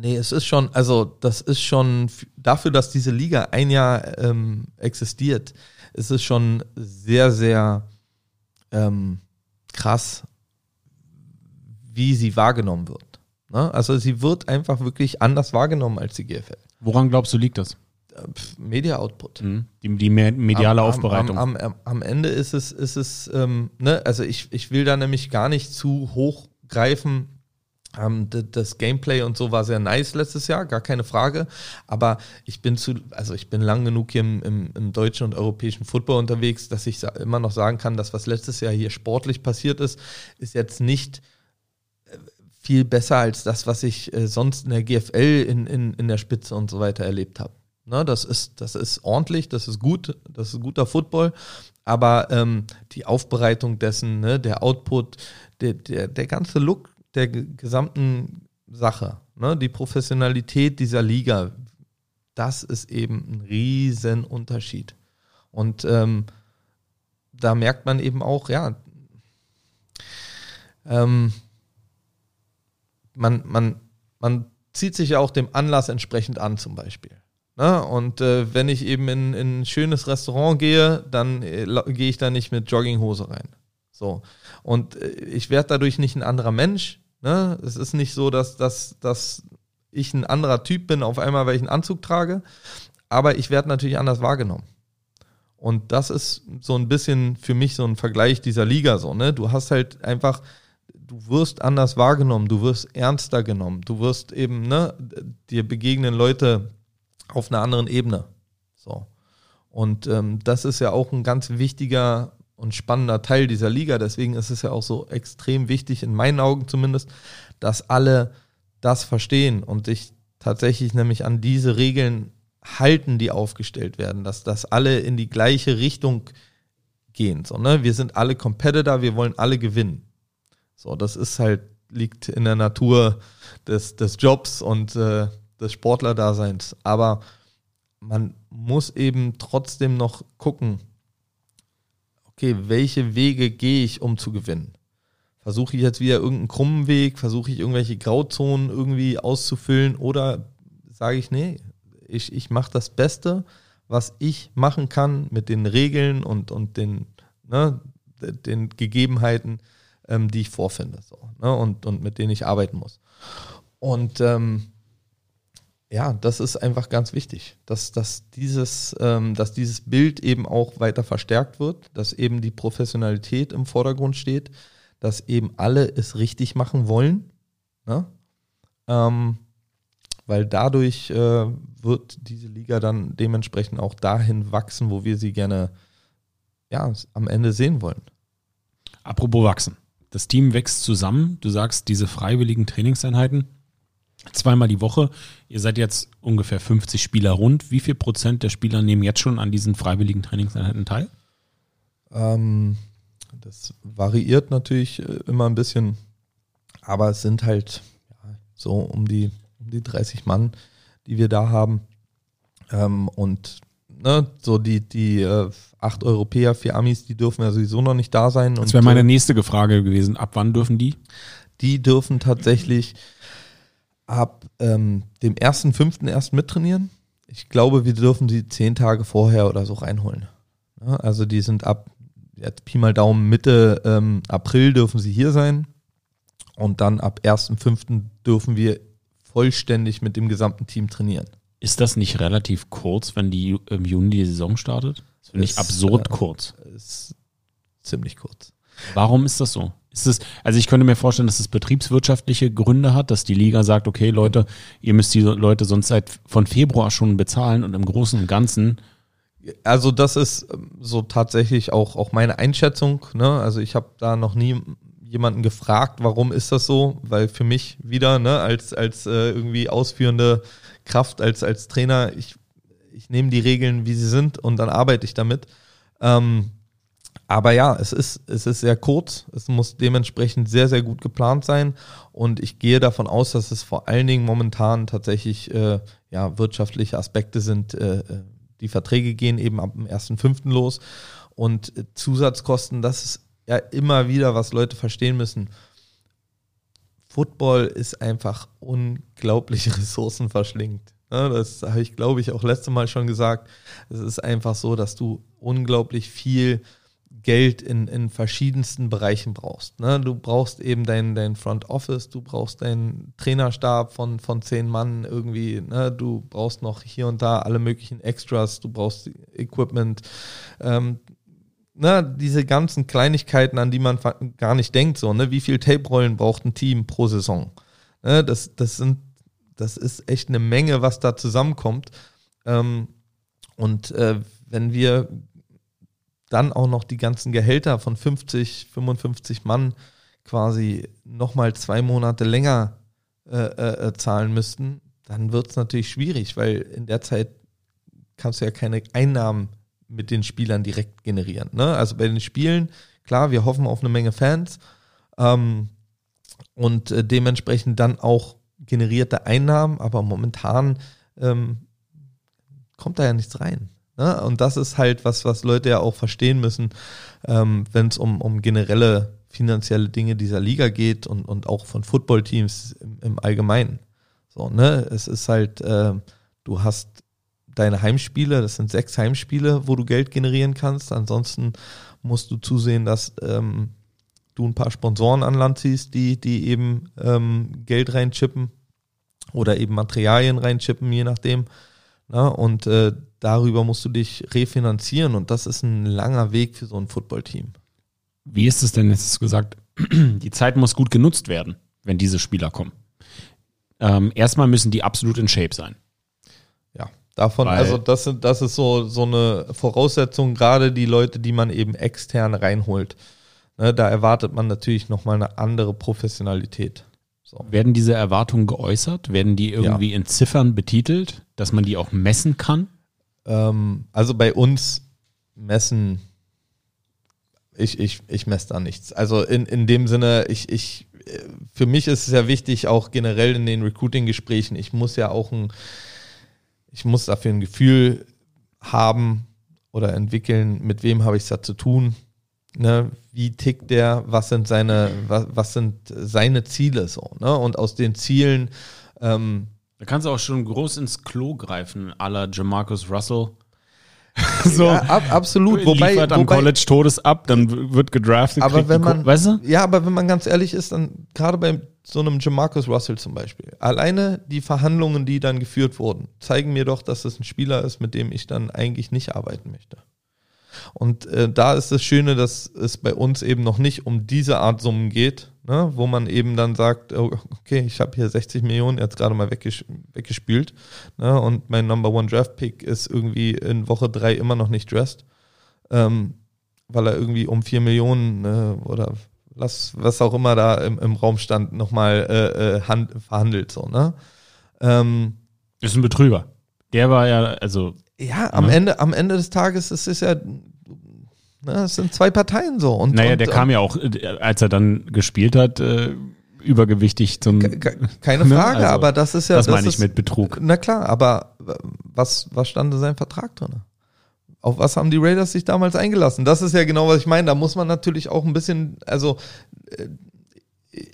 Nee, es ist schon, also das ist schon dafür, dass diese Liga ein Jahr ähm, existiert, ist es schon sehr, sehr ähm, krass, wie sie wahrgenommen wird. Ne? Also sie wird einfach wirklich anders wahrgenommen als die GFL. Woran glaubst du, liegt das? Äh, pf, Media Output. Hm? Die, die me- mediale am, Aufbereitung. Am, am, am, am Ende ist es, ist es ähm, ne, also ich, ich will da nämlich gar nicht zu hoch greifen. Ähm, das Gameplay und so war sehr nice letztes Jahr, gar keine Frage. Aber ich bin zu, also ich bin lang genug hier im, im, im deutschen und europäischen Football unterwegs, dass ich immer noch sagen kann, dass was letztes Jahr hier sportlich passiert ist, ist jetzt nicht äh, viel besser als das, was ich äh, sonst in der GFL in, in, in der Spitze und so weiter erlebt habe. Ne, das, ist, das ist ordentlich, das ist gut, das ist guter Football, aber ähm, die Aufbereitung dessen, ne, der Output, der, der, der ganze Look der ge- gesamten Sache, ne, die Professionalität dieser Liga, das ist eben ein riesen Unterschied. Und ähm, da merkt man eben auch, ja, ähm, man, man, man zieht sich ja auch dem Anlass entsprechend an, zum Beispiel. Ne? Und äh, wenn ich eben in, in ein schönes Restaurant gehe, dann äh, gehe ich da nicht mit Jogginghose rein. So. Und äh, ich werde dadurch nicht ein anderer Mensch. Ne? Es ist nicht so, dass, dass, dass ich ein anderer Typ bin, auf einmal, weil ich einen Anzug trage. Aber ich werde natürlich anders wahrgenommen. Und das ist so ein bisschen für mich so ein Vergleich dieser Liga so, ne? Du hast halt einfach du wirst anders wahrgenommen, du wirst ernster genommen, du wirst eben, ne, dir begegnen Leute auf einer anderen Ebene. So. Und ähm, das ist ja auch ein ganz wichtiger und spannender Teil dieser Liga. Deswegen ist es ja auch so extrem wichtig, in meinen Augen zumindest, dass alle das verstehen und sich tatsächlich nämlich an diese Regeln halten, die aufgestellt werden, dass das alle in die gleiche Richtung gehen. So, ne? Wir sind alle Competitor, wir wollen alle gewinnen. So, das ist halt, liegt in der Natur des, des Jobs und äh, des Sportlerdaseins. Aber man muss eben trotzdem noch gucken, okay, welche Wege gehe ich, um zu gewinnen? Versuche ich jetzt wieder irgendeinen krummen Weg? Versuche ich irgendwelche Grauzonen irgendwie auszufüllen? Oder sage ich, nee, ich, ich mache das Beste, was ich machen kann mit den Regeln und, und den, ne, den Gegebenheiten, ähm, die ich vorfinde so, ne, und, und mit denen ich arbeiten muss. Und ähm, ja, das ist einfach ganz wichtig, dass, dass, dieses, ähm, dass dieses Bild eben auch weiter verstärkt wird, dass eben die Professionalität im Vordergrund steht, dass eben alle es richtig machen wollen. Ne? Ähm, weil dadurch äh, wird diese Liga dann dementsprechend auch dahin wachsen, wo wir sie gerne ja, am Ende sehen wollen. Apropos wachsen. Das Team wächst zusammen. Du sagst, diese freiwilligen Trainingseinheiten, zweimal die Woche. Ihr seid jetzt ungefähr 50 Spieler rund. Wie viel Prozent der Spieler nehmen jetzt schon an diesen freiwilligen Trainingseinheiten teil? Ähm, das variiert natürlich äh, immer ein bisschen, aber es sind halt ja, so um die, um die 30 Mann, die wir da haben. Ähm, und ne, so die, die äh, acht Europäer, vier Amis, die dürfen ja sowieso noch nicht da sein. Das wäre meine äh, nächste Frage gewesen. Ab wann dürfen die? Die dürfen tatsächlich ab ähm, dem ersten fünften erst mittrainieren. Ich glaube, wir dürfen sie zehn Tage vorher oder so reinholen. Ja, also die sind ab jetzt Pi mal Daumen Mitte ähm, April dürfen sie hier sein. Und dann ab 1.5. dürfen wir vollständig mit dem gesamten Team trainieren. Ist das nicht relativ kurz, wenn die im Juni die Saison startet? Das finde ich absurd äh, kurz. Ist ziemlich kurz. Warum ist das so? Ist es, also ich könnte mir vorstellen, dass es betriebswirtschaftliche Gründe hat, dass die Liga sagt, okay, Leute, ihr müsst die Leute sonst seit von Februar schon bezahlen und im Großen und Ganzen. Also das ist ähm, so tatsächlich auch, auch meine Einschätzung. Ne? Also ich habe da noch nie jemanden gefragt, warum ist das so? Weil für mich wieder, ne, als, als äh, irgendwie ausführende Kraft, als, als Trainer, ich, ich nehme die Regeln, wie sie sind und dann arbeite ich damit. Ähm, aber ja, es ist, es ist sehr kurz. Es muss dementsprechend sehr, sehr gut geplant sein. Und ich gehe davon aus, dass es vor allen Dingen momentan tatsächlich äh, ja, wirtschaftliche Aspekte sind. Äh, äh die Verträge gehen eben ab dem 1.5. los. Und äh, Zusatzkosten, das ist ja immer wieder, was Leute verstehen müssen. Football ist einfach unglaublich ressourcenverschlingt. Das habe ich, glaube ich, auch letzte Mal schon gesagt. Es ist einfach so, dass du unglaublich viel Geld in, in verschiedensten Bereichen brauchst. Ne? Du brauchst eben dein, dein Front Office, du brauchst deinen Trainerstab von, von zehn Mann irgendwie, ne? du brauchst noch hier und da alle möglichen Extras, du brauchst Equipment, ähm, ne? diese ganzen Kleinigkeiten, an die man gar nicht denkt, so, ne? wie viel Tape-Rollen braucht ein Team pro Saison? Ne? Das, das sind, das ist echt eine Menge, was da zusammenkommt. Ähm, und äh, wenn wir dann auch noch die ganzen Gehälter von 50, 55 Mann quasi nochmal zwei Monate länger äh, äh, äh, zahlen müssten, dann wird es natürlich schwierig, weil in der Zeit kannst du ja keine Einnahmen mit den Spielern direkt generieren. Ne? Also bei den Spielen, klar, wir hoffen auf eine Menge Fans ähm, und äh, dementsprechend dann auch generierte Einnahmen, aber momentan ähm, kommt da ja nichts rein. Ne? Und das ist halt was, was Leute ja auch verstehen müssen, ähm, wenn es um, um generelle finanzielle Dinge dieser Liga geht und, und auch von Footballteams im, im Allgemeinen. So, ne? Es ist halt, äh, du hast deine Heimspiele, das sind sechs Heimspiele, wo du Geld generieren kannst. Ansonsten musst du zusehen, dass ähm, du ein paar Sponsoren an Land ziehst, die, die eben ähm, Geld reinchippen oder eben Materialien reinchippen, je nachdem. Na, und äh, darüber musst du dich refinanzieren und das ist ein langer Weg für so ein Footballteam. Wie ist es denn, jetzt hast du gesagt, die Zeit muss gut genutzt werden, wenn diese Spieler kommen. Ähm, erstmal müssen die absolut in Shape sein. Ja, davon, Weil- also das, sind, das ist so, so eine Voraussetzung, gerade die Leute, die man eben extern reinholt. Ne, da erwartet man natürlich nochmal eine andere Professionalität. So. Werden diese Erwartungen geäußert? Werden die irgendwie in Ziffern betitelt, dass man die auch messen kann? Ähm, also bei uns messen, ich, ich, ich messe da nichts. Also in, in dem Sinne, ich, ich, für mich ist es ja wichtig, auch generell in den Recruiting-Gesprächen, ich muss ja auch ein, ich muss dafür ein Gefühl haben oder entwickeln, mit wem habe ich es da zu tun. Ne, wie tickt der, was sind seine, was, was sind seine Ziele so, ne? Und aus den Zielen, ähm, Da kannst du auch schon groß ins Klo greifen, à la Jamarcus Russell. so, ja, ab, absolut. Wobei, liefert am wobei, College Todes ab, dann wird gedraftet. Aber wenn man, weißt du? ja, aber wenn man ganz ehrlich ist, dann gerade bei so einem Jamarcus Russell zum Beispiel, alleine die Verhandlungen, die dann geführt wurden, zeigen mir doch, dass das ein Spieler ist, mit dem ich dann eigentlich nicht arbeiten möchte. Und äh, da ist das Schöne, dass es bei uns eben noch nicht um diese Art Summen geht, ne, wo man eben dann sagt, oh, okay, ich habe hier 60 Millionen jetzt gerade mal wegges weggespielt ne, und mein Number One Draft Pick ist irgendwie in Woche drei immer noch nicht dressed, ähm, weil er irgendwie um 4 Millionen äh, oder was, was auch immer da im, im Raum stand, nochmal äh, äh, hand, verhandelt. So, ne? ähm, Ist ein Betrüger. Der war ja, also, ja, am, Ne? Ende, am Ende des Tages, es ist ja, ne, es sind zwei Parteien so. Und, naja, und, der kam ja auch, äh, als er dann gespielt hat, äh, übergewichtig zum. Ke- ke- Keine Ne? Frage, Also, aber das ist ja. das meine ich ist, mit Betrug. Na klar, aber was, was stand in seinem Vertrag drin? Auf was haben die Raiders sich damals eingelassen? Das ist ja genau, was ich meine. Da muss man natürlich auch ein bisschen, also äh,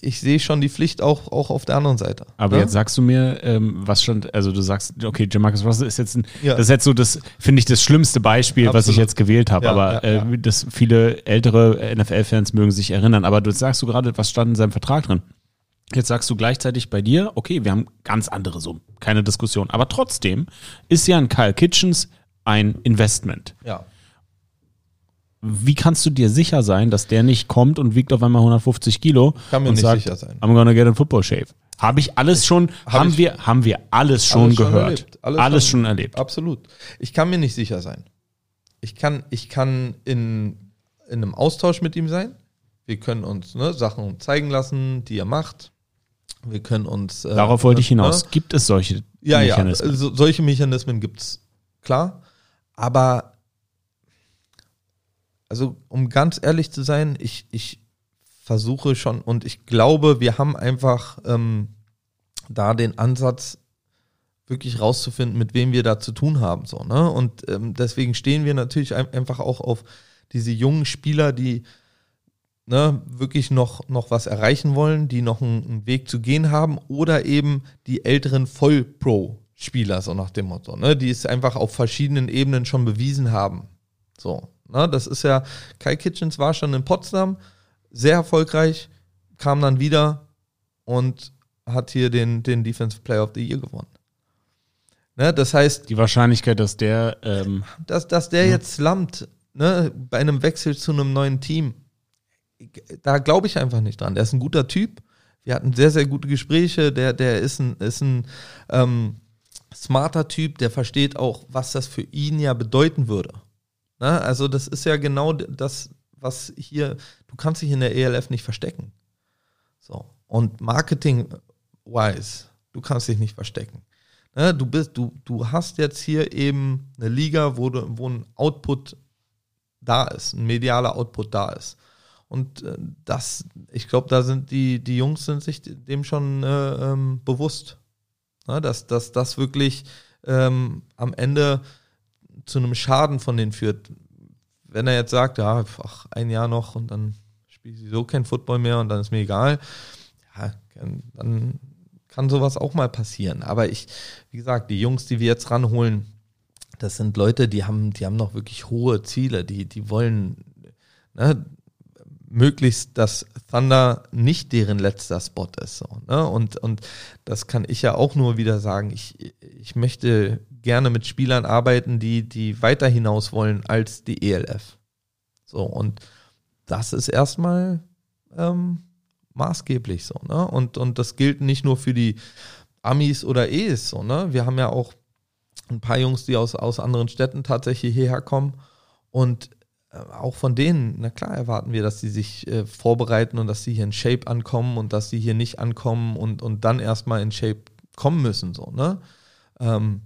ich sehe schon die Pflicht auch, auch auf der anderen Seite. Aber ne? jetzt sagst du mir, ähm, was stand, also du sagst, okay, Jamarcus Russell ist jetzt ein, Ja. das ist jetzt so das, finde ich, das schlimmste Beispiel, was ich Absolut. jetzt gewählt habe. Ja, aber ja, äh, ja. das viele ältere NFL-Fans mögen sich erinnern. Aber du sagst du gerade, was stand in seinem Vertrag drin? Jetzt sagst du gleichzeitig bei dir, okay, wir haben ganz andere Summen, keine Diskussion. Aber trotzdem ist ja ein Kyle Kitchens ein Investment. Ja. Wie kannst du dir sicher sein, dass der nicht kommt und wiegt auf einmal 150 Kilo Kann mir und nicht sagt, sicher sein. I'm gonna get in football shape. Habe ich alles schon, haben ich- wir, haben wir alles schon Alles schon gehört. erlebt. Alles, Alles schon, schon- erlebt. Absolut. Ich kann mir nicht sicher sein. Ich kann, ich kann in, in einem Austausch mit ihm sein. Wir können uns ne, Sachen zeigen lassen, die er macht. Wir können uns. äh, Darauf wollte ich ne, hinaus. Gibt es solche Ja, ja, Mechanismen? also solche Mechanismen gibt es, klar. Aber, also um ganz ehrlich zu sein, ich, ich versuche schon und ich glaube, wir haben einfach ähm, da den Ansatz, wirklich rauszufinden, mit wem wir da zu tun haben. So, ne? Und ähm, deswegen stehen wir natürlich ein, einfach auch auf diese jungen Spieler, die ne, wirklich noch, noch was erreichen wollen, die noch einen, einen Weg zu gehen haben oder eben die älteren Voll-Pro-Spieler, so nach dem Motto, ne, die es einfach auf verschiedenen Ebenen schon bewiesen haben. So, ne, das ist ja, Kai Kitchens war schon in Potsdam, sehr erfolgreich, kam dann wieder und hat hier den, den Defensive Player of the Year gewonnen. Ne, das heißt, Die Wahrscheinlichkeit, dass der, ähm, dass, dass der jetzt slumpt, ne, bei einem Wechsel zu einem neuen Team, da glaube ich einfach nicht dran. Der ist ein guter Typ. Wir hatten sehr, sehr gute Gespräche. Der, der ist ein, ist ein ähm, smarter Typ, der versteht auch, was das für ihn ja bedeuten würde. Ne? Also, das ist ja genau das, was hier, du kannst dich in der ELF nicht verstecken. So. Und Marketing-wise, du kannst dich nicht verstecken. Ne? Du bist, du, du hast jetzt hier eben eine Liga, wo, du, wo ein Output da ist, ein medialer Output da ist. Und äh, das, ich glaube, da sind die, die Jungs sind sich dem schon äh, ähm, bewusst. Ne? Dass, dass das wirklich ähm, am Ende zu einem Schaden von denen führt. Wenn er jetzt sagt, ja, ach, ein Jahr noch und dann spiele ich sowieso kein Football mehr und dann ist mir egal, ja, dann kann sowas auch mal passieren. Aber ich, wie gesagt, die Jungs, die wir jetzt ranholen, das sind Leute, die haben, die haben noch wirklich hohe Ziele, die, die wollen ne, möglichst, dass Thunder nicht deren letzter Spot ist. So, ne? und, und das kann ich ja auch nur wieder sagen. Ich, ich möchte gerne mit Spielern arbeiten, die, die weiter hinaus wollen als die ELF. So, und das ist erstmal ähm, maßgeblich so, ne? Und, und das gilt nicht nur für die Amis oder Es, so, ne? Wir haben ja auch ein paar Jungs, die aus, aus anderen Städten tatsächlich hierher kommen. Und äh, auch von denen, na klar, erwarten wir, dass sie sich äh, vorbereiten und dass sie hier in Shape ankommen und dass sie hier nicht ankommen und, und dann erstmal in Shape kommen müssen, so, ne? Ähm,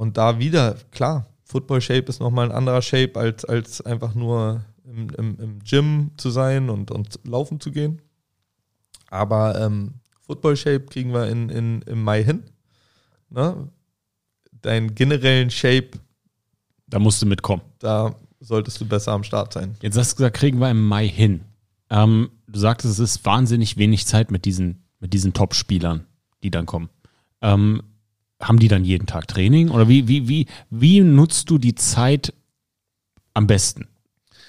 und da wieder, klar, Football Shape ist nochmal ein anderer Shape, als, als einfach nur im, im, im Gym zu sein und, und laufen zu gehen. Aber ähm, Football Shape kriegen wir in, in, im Mai hin. Ne? Deinen generellen Shape. Da musst du mitkommen. Da solltest du besser am Start sein. Jetzt hast du gesagt, kriegen wir im Mai hin. Ähm, du sagtest, es ist wahnsinnig wenig Zeit mit diesen, mit diesen Top-Spielern, die dann kommen. Ähm, haben die dann jeden Tag Training? Oder wie, wie, wie, wie nutzt du die Zeit am besten?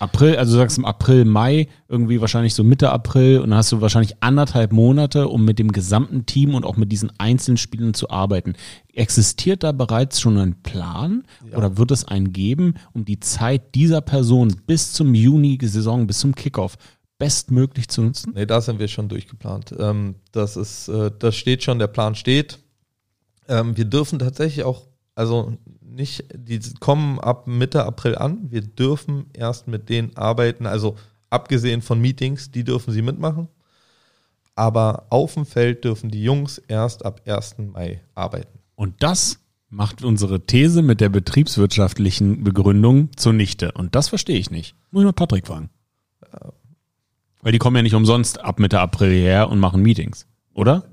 April, also du sagst im April, Mai, irgendwie wahrscheinlich so Mitte April und dann hast du wahrscheinlich anderthalb Monate, um mit dem gesamten Team und auch mit diesen einzelnen Spielern zu arbeiten. Existiert da bereits schon ein Plan ja. oder wird es einen geben, um die Zeit dieser Person bis zum Juni-Saison, bis zum Kickoff bestmöglich zu nutzen? Nee, da sind wir schon durchgeplant. Ähm, das ist, äh, das steht schon, der Plan steht. Ähm, wir dürfen tatsächlich auch, also nicht, die kommen ab Mitte April an. Wir dürfen erst mit denen arbeiten, also abgesehen von Meetings, die dürfen sie mitmachen. Aber auf dem Feld dürfen die Jungs erst ab 1. Mai arbeiten. Und das macht unsere These mit der betriebswirtschaftlichen Begründung zunichte. Und das verstehe ich nicht. Muss ich mal Patrick fragen. Weil die kommen ja nicht umsonst ab Mitte April her und machen Meetings, oder?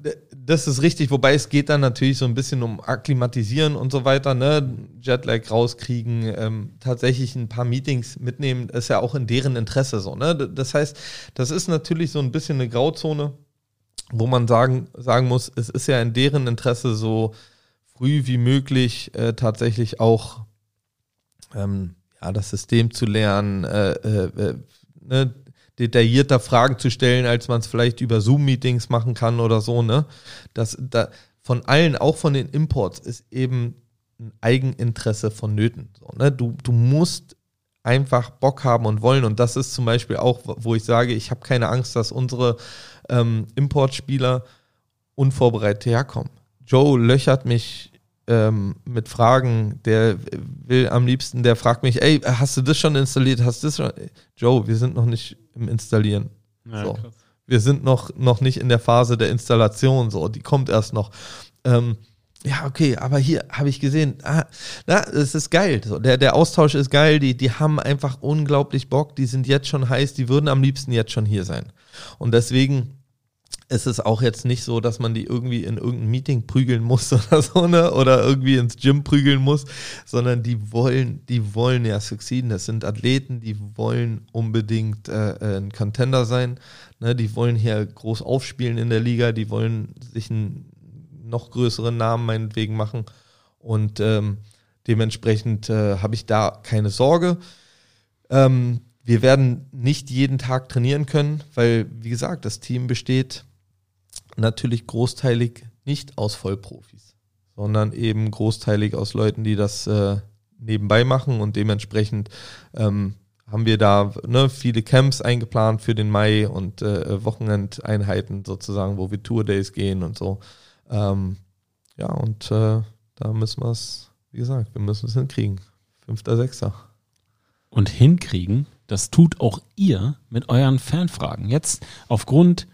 Das ist richtig, wobei es geht dann natürlich so ein bisschen um Akklimatisieren und so weiter, ne? Jetlag rauskriegen, ähm, tatsächlich ein paar Meetings mitnehmen, ist ja auch in deren Interesse so, ne? Das heißt, das ist natürlich so ein bisschen eine Grauzone, wo man sagen, sagen muss, es ist ja in deren Interesse so früh wie möglich äh, tatsächlich auch ähm, ja, das System zu lernen, äh, äh, äh ne? Detaillierter Fragen zu stellen, als man es vielleicht über Zoom-Meetings machen kann oder so, ne? Das, da, von allen, auch von den Imports, ist eben ein Eigeninteresse vonnöten. So, ne? du, du musst einfach Bock haben und wollen. Und das ist zum Beispiel auch, wo ich sage, ich habe keine Angst, dass unsere ähm, Importspieler unvorbereitet herkommen. Joe löchert mich ähm, mit Fragen, der will am liebsten, der fragt mich, ey, hast du das schon installiert? Hast du das schon? Joe, wir sind noch nicht im Installieren. Ja, so. Wir sind noch, noch nicht in der Phase der Installation, so, die kommt erst noch. Ähm, ja, okay, aber hier habe ich gesehen, ah, na, es ist geil. So, der, der Austausch ist geil, die, die haben einfach unglaublich Bock, die sind jetzt schon heiß, die würden am liebsten jetzt schon hier sein. Und deswegen es ist auch jetzt nicht so, dass man die irgendwie in irgendein Meeting prügeln muss oder so, ne? Oder irgendwie ins Gym prügeln muss, sondern die wollen, die wollen ja succeeden. Das sind Athleten, die wollen unbedingt äh, äh, ein Contender sein. Ne? Die wollen hier groß aufspielen in der Liga, die wollen sich einen noch größeren Namen meinetwegen machen. Und ähm, dementsprechend äh, habe ich da keine Sorge. Ähm, wir werden nicht jeden Tag trainieren können, weil, wie gesagt, das Team besteht natürlich großteilig nicht aus Vollprofis, sondern eben großteilig aus Leuten, die das äh, nebenbei machen und dementsprechend ähm, haben wir da ne, viele Camps eingeplant für den Mai und äh, Wochenendeinheiten sozusagen, wo wir Tour Days gehen und so. Ähm, ja, und äh, da müssen wir es, wie gesagt, wir müssen es hinkriegen. Fünfter, Sechster. Und hinkriegen, das tut auch ihr mit euren Fanfragen. Jetzt aufgrund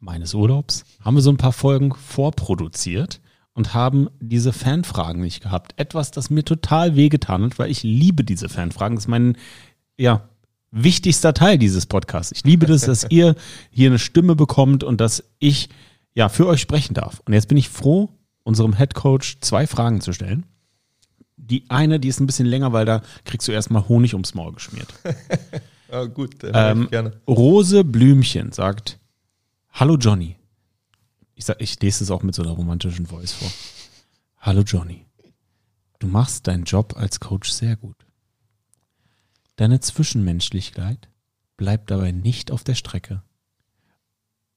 meines Urlaubs haben wir so ein paar Folgen vorproduziert und haben diese Fanfragen nicht gehabt. Etwas, das mir total wehgetan hat, weil ich liebe diese Fanfragen. Das ist mein, ja, wichtigster Teil dieses Podcasts. Ich liebe das, dass ihr hier eine Stimme bekommt und dass ich, ja, für euch sprechen darf. Und jetzt bin ich froh, unserem Head Coach zwei Fragen zu stellen. Die eine, die ist ein bisschen länger, weil da kriegst du erstmal Honig ums Maul geschmiert. ja, gut, ähm, gerne. Rose Blümchen sagt, Hallo Johnny. Ich, sag, ich lese es auch mit so einer romantischen Voice vor. Hallo Johnny. Du machst deinen Job als Coach sehr gut. Deine Zwischenmenschlichkeit bleibt dabei nicht auf der Strecke.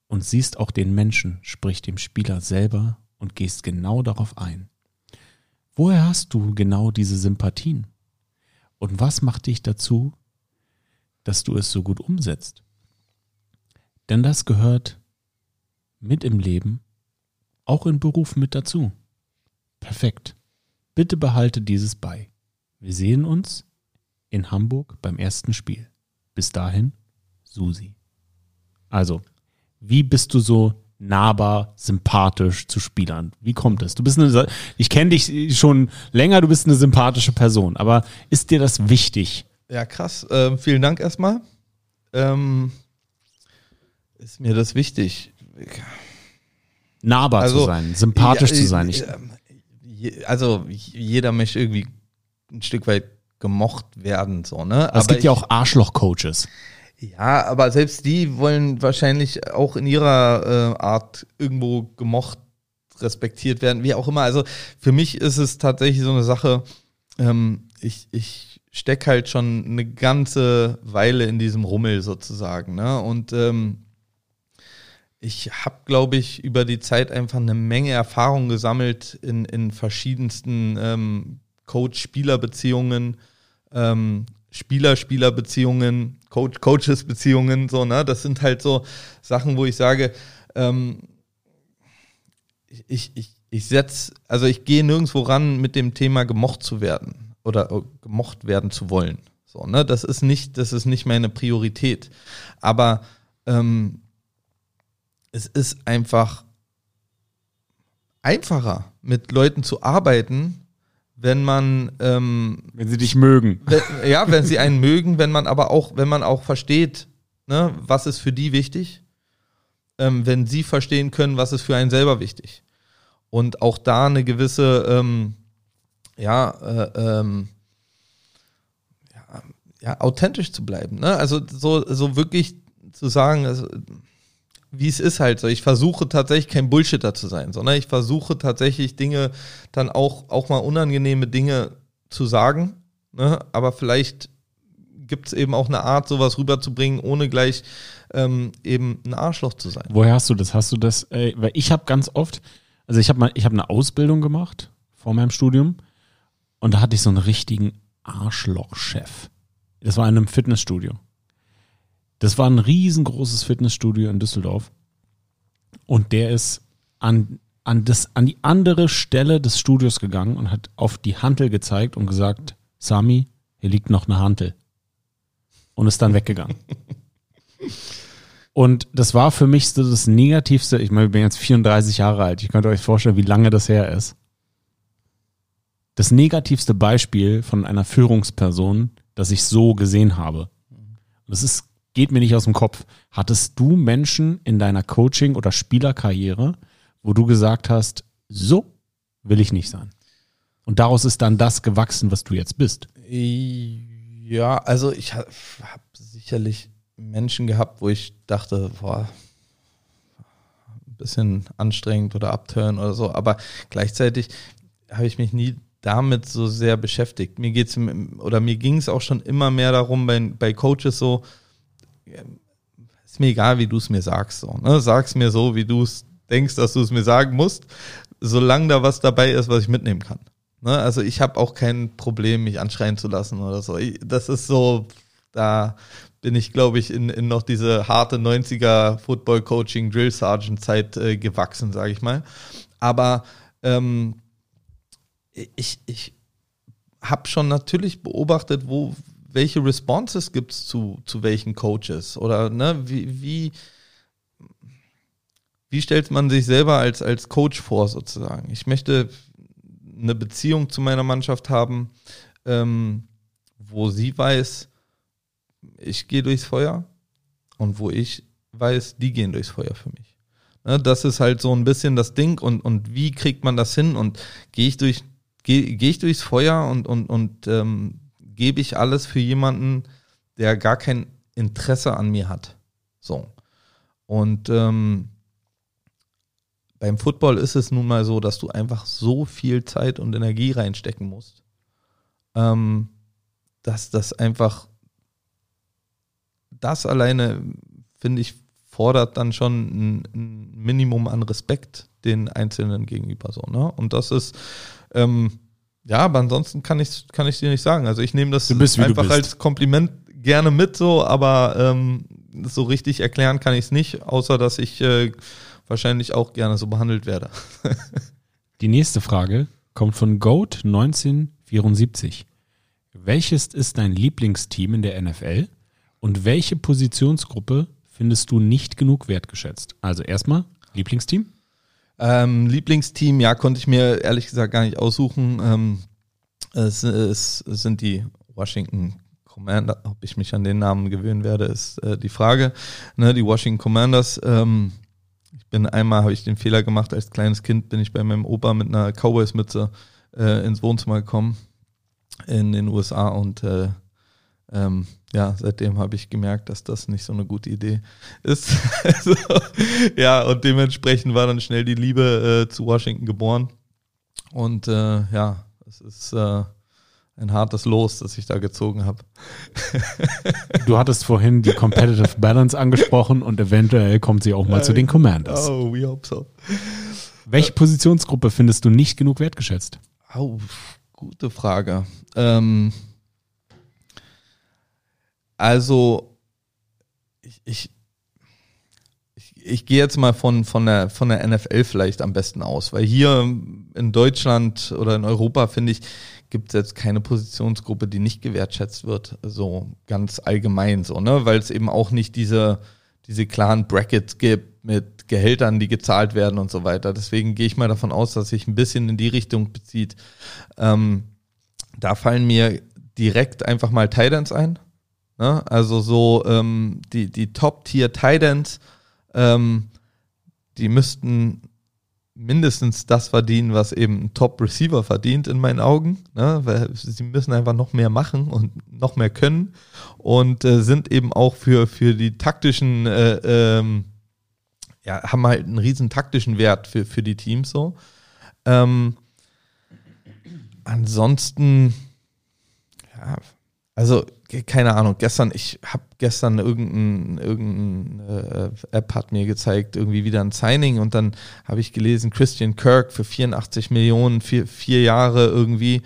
Und siehst auch den Menschen, sprich dem Spieler selber und gehst genau darauf ein. Woher hast du genau diese Sympathien? Und was macht dich dazu, dass du es so gut umsetzt? Denn das gehört mit im Leben, auch in Beruf mit dazu. Perfekt. Bitte behalte dieses bei. Wir sehen uns in Hamburg beim ersten Spiel. Bis dahin, Susi. Also, wie bist du so nahbar, sympathisch zu Spielern? Wie kommt es? Du bist eine, ich kenne dich schon länger, du bist eine sympathische Person, aber ist dir das wichtig? Ja, krass. Ähm, vielen Dank erstmal. Ähm, ist mir das wichtig? Nahbar Also, zu sein, sympathisch Ja, zu sein. Ich, äh, Also jeder möchte irgendwie ein Stück weit gemocht werden, so, ne? es gibt ich, ja auch Arschloch-Coaches. Ja, aber selbst die wollen wahrscheinlich auch in ihrer äh, Art irgendwo gemocht, respektiert werden, wie auch immer. Also für mich ist es tatsächlich so eine Sache, ähm, ich, ich stecke halt schon eine ganze Weile in diesem Rummel sozusagen. Ne? Und ähm, ich habe, glaube ich, über die Zeit einfach eine Menge Erfahrung gesammelt in, in verschiedensten ähm, Coach-Spieler-Beziehungen, ähm, Spieler-Spieler-Beziehungen, Coach-Coaches-Beziehungen, so, ne? Das sind halt so Sachen, wo ich sage, ähm, ich, ich, ich setze, also ich gehe nirgendwo ran mit dem Thema gemocht zu werden oder äh, gemocht werden zu wollen. So, ne? Das ist nicht, das ist nicht meine Priorität. Aber ähm, es ist einfach einfacher, mit Leuten zu arbeiten, wenn man ähm, Wenn sie dich mögen. wenn, ja, wenn sie einen mögen, wenn man aber auch, wenn man auch versteht, ne, was ist für die wichtig, ähm, wenn sie verstehen können, was ist für einen selber wichtig. Und auch da eine gewisse, ähm, ja, äh, ähm, ja, ja, authentisch zu bleiben. Ne? Also so, so wirklich zu sagen, also, wie es ist halt so. Ich versuche tatsächlich kein Bullshitter zu sein, sondern ich versuche tatsächlich Dinge dann auch, auch mal unangenehme Dinge zu sagen. Ne? Aber vielleicht gibt es eben auch eine Art, sowas rüberzubringen, ohne gleich ähm, eben ein Arschloch zu sein. Woher hast du das? Hast du das? Äh, weil ich habe ganz oft, also ich habe mal, ich habe eine Ausbildung gemacht vor meinem Studium und da hatte ich so einen richtigen Arschloch-Chef. Das war in einem Fitnessstudio. Das war ein riesengroßes Fitnessstudio in Düsseldorf und der ist an an das an die andere Stelle des Studios gegangen und hat auf die Hantel gezeigt und gesagt, Sami, hier liegt noch eine Hantel und ist dann weggegangen. Und das war für mich so das Negativste. Ich meine, ich bin jetzt 34 Jahre alt. Ich könnte euch vorstellen, wie lange das her ist. Das negativste Beispiel von einer Führungsperson, das ich so gesehen habe. Das ist, geht mir nicht aus dem Kopf. Hattest du Menschen in deiner Coaching- oder Spielerkarriere, wo du gesagt hast, so will ich nicht sein? Und daraus ist dann das gewachsen, was du jetzt bist. Ja, also ich habe hab sicherlich Menschen gehabt, wo ich dachte, boah, ein bisschen anstrengend oder abtören oder so, aber gleichzeitig habe ich mich nie damit so sehr beschäftigt. Mir geht's oder mir ging es auch schon immer mehr darum bei, bei Coaches so, ist mir egal, wie du es mir sagst, so, ne? Sag's mir so, wie du es denkst, dass du es mir sagen musst, solange da was dabei ist, was ich mitnehmen kann. Ne? Also ich habe auch kein Problem, mich anschreien zu lassen oder so. Ich, das ist so, da bin ich, glaube ich, in, in noch diese harte 90er Football-Coaching, Drill-Sergeant-Zeit äh, gewachsen, sage ich mal. Aber ähm, ich, ich habe schon natürlich beobachtet, wo welche Responses gibt es zu, zu welchen Coaches oder ne, wie, wie, wie stellt man sich selber als, als Coach vor sozusagen? Ich möchte eine Beziehung zu meiner Mannschaft haben, ähm, wo sie weiß, ich gehe durchs Feuer und wo ich weiß, die gehen durchs Feuer für mich. Ne, das ist halt so ein bisschen das Ding und, und wie kriegt man das hin und gehe ich durch gehe geh ich durchs Feuer und, und, und ähm, gebe ich alles für jemanden, der gar kein Interesse an mir hat. So. Und ähm, beim Football ist es nun mal so, dass du einfach so viel Zeit und Energie reinstecken musst, ähm, dass das einfach das alleine, finde ich, fordert dann schon ein, ein Minimum an Respekt den Einzelnen gegenüber so, ne? Und das ist ähm, ja, aber ansonsten kann ich kann ich dir nicht sagen. Also ich nehme das bist, einfach als Kompliment gerne mit so, aber ähm, so richtig erklären kann ich es nicht, außer dass ich äh, wahrscheinlich auch gerne so behandelt werde. Die nächste Frage kommt von Goat 1974. Welches ist dein Lieblingsteam in der NFL und welche Positionsgruppe findest du nicht genug wertgeschätzt? Also erstmal Lieblingsteam? Ähm, Lieblingsteam, ja, konnte ich mir ehrlich gesagt gar nicht aussuchen. Ähm, es, es, sind die Washington Commander, ob ich mich an den Namen gewöhnen werde, ist äh, die Frage. Ne, die Washington Commanders, ähm, ich bin einmal, habe ich den Fehler gemacht, als kleines Kind bin ich bei meinem Opa mit einer Cowboys-Mütze äh, ins Wohnzimmer gekommen in den USA und äh, ähm, ja, seitdem habe ich gemerkt, dass das nicht so eine gute Idee ist. also, ja, und dementsprechend war dann schnell die Liebe äh, zu Washington geboren. Und äh, ja, es ist äh, ein hartes Los, das ich da gezogen habe. du hattest vorhin die Competitive Balance angesprochen und eventuell kommt sie auch mal zu den Commanders. Oh, we hope so. Welche Positionsgruppe findest du nicht genug wertgeschätzt? Oh, gute Frage. Ähm, also, ich, ich, ich, ich gehe jetzt mal von, von, der, von der NFL vielleicht am besten aus, weil hier in Deutschland oder in Europa, finde ich, gibt es jetzt keine Positionsgruppe, die nicht gewertschätzt wird, so ganz allgemein so, ne? Weil es eben auch nicht diese, diese klaren Brackets gibt mit Gehältern, die gezahlt werden und so weiter. Deswegen gehe ich mal davon aus, dass sich ein bisschen in die Richtung bezieht. Ähm, da fallen mir direkt einfach mal Titans ein. Ne? Also so ähm, die, die Top-Tier Titans, ähm, die müssten mindestens das verdienen, was eben ein Top-Receiver verdient in meinen Augen, ne? weil sie müssen einfach noch mehr machen und noch mehr können und äh, sind eben auch für, für die taktischen, äh, ähm, ja, haben halt einen riesen taktischen Wert für, für die Teams so. Ähm, ansonsten, ja, also keine Ahnung, gestern, ich habe gestern irgendeine irgendein, äh, App hat mir gezeigt, irgendwie wieder ein Signing und dann habe ich gelesen, Christian Kirk für 84 Millionen, vier, vier Jahre irgendwie,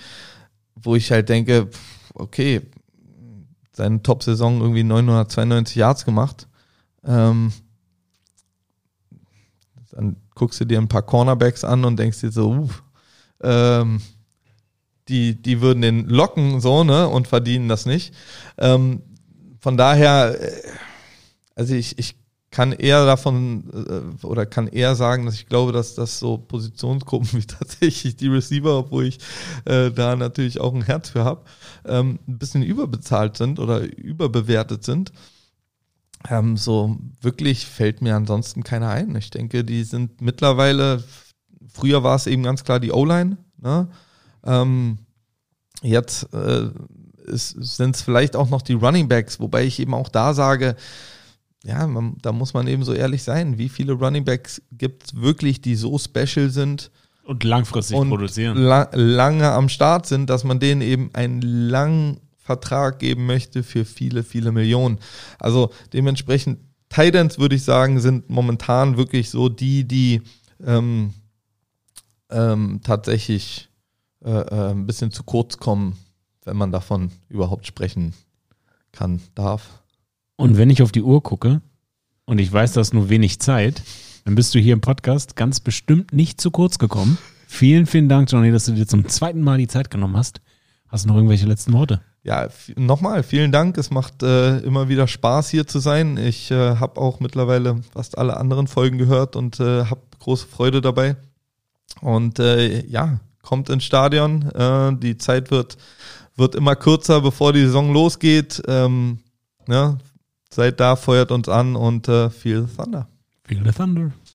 wo ich halt denke, okay, seine Top-Saison irgendwie 992 Yards gemacht. Ähm, dann guckst du dir ein paar Cornerbacks an und denkst dir so, uh, ähm, die, die würden den locken so, ne, und verdienen das nicht. Ähm, von daher, äh, also ich, ich kann eher davon äh, oder kann eher sagen, dass ich glaube, dass das so Positionsgruppen wie tatsächlich die Receiver, obwohl ich äh, da natürlich auch ein Herz für habe, ähm, ein bisschen überbezahlt sind oder überbewertet sind. Ähm, so wirklich fällt mir ansonsten keiner ein. Ich denke, die sind mittlerweile, früher war es eben ganz klar die O-Line, ne? Ähm, jetzt äh, sind es vielleicht auch noch die Running Backs, wobei ich eben auch da sage, ja, man, da muss man eben so ehrlich sein. Wie viele Running Backs gibt es wirklich, die so special sind? Und langfristig und produzieren. La lange am Start sind, dass man denen eben einen langen Vertrag geben möchte für viele, viele Millionen. Also dementsprechend, Titans würde ich sagen, sind momentan wirklich so die, die ähm, ähm, tatsächlich äh, äh, ein bisschen zu kurz kommen, wenn man davon überhaupt sprechen kann, darf. Und wenn ich auf die Uhr gucke und ich weiß, dass nur wenig Zeit, dann bist du hier im Podcast ganz bestimmt nicht zu kurz gekommen. Vielen, vielen Dank, Johnny, dass du dir zum zweiten Mal die Zeit genommen hast. Hast du noch irgendwelche letzten Worte? Ja, nochmal, vielen Dank. Es macht äh, immer wieder Spaß, hier zu sein. Ich äh, habe auch mittlerweile fast alle anderen Folgen gehört und äh, habe große Freude dabei. Und äh, ja, kommt ins Stadion. Äh, die Zeit wird, wird immer kürzer, bevor die Saison losgeht. Ähm, ja, seid da, feuert uns an und äh, feel the thunder. Feel the thunder.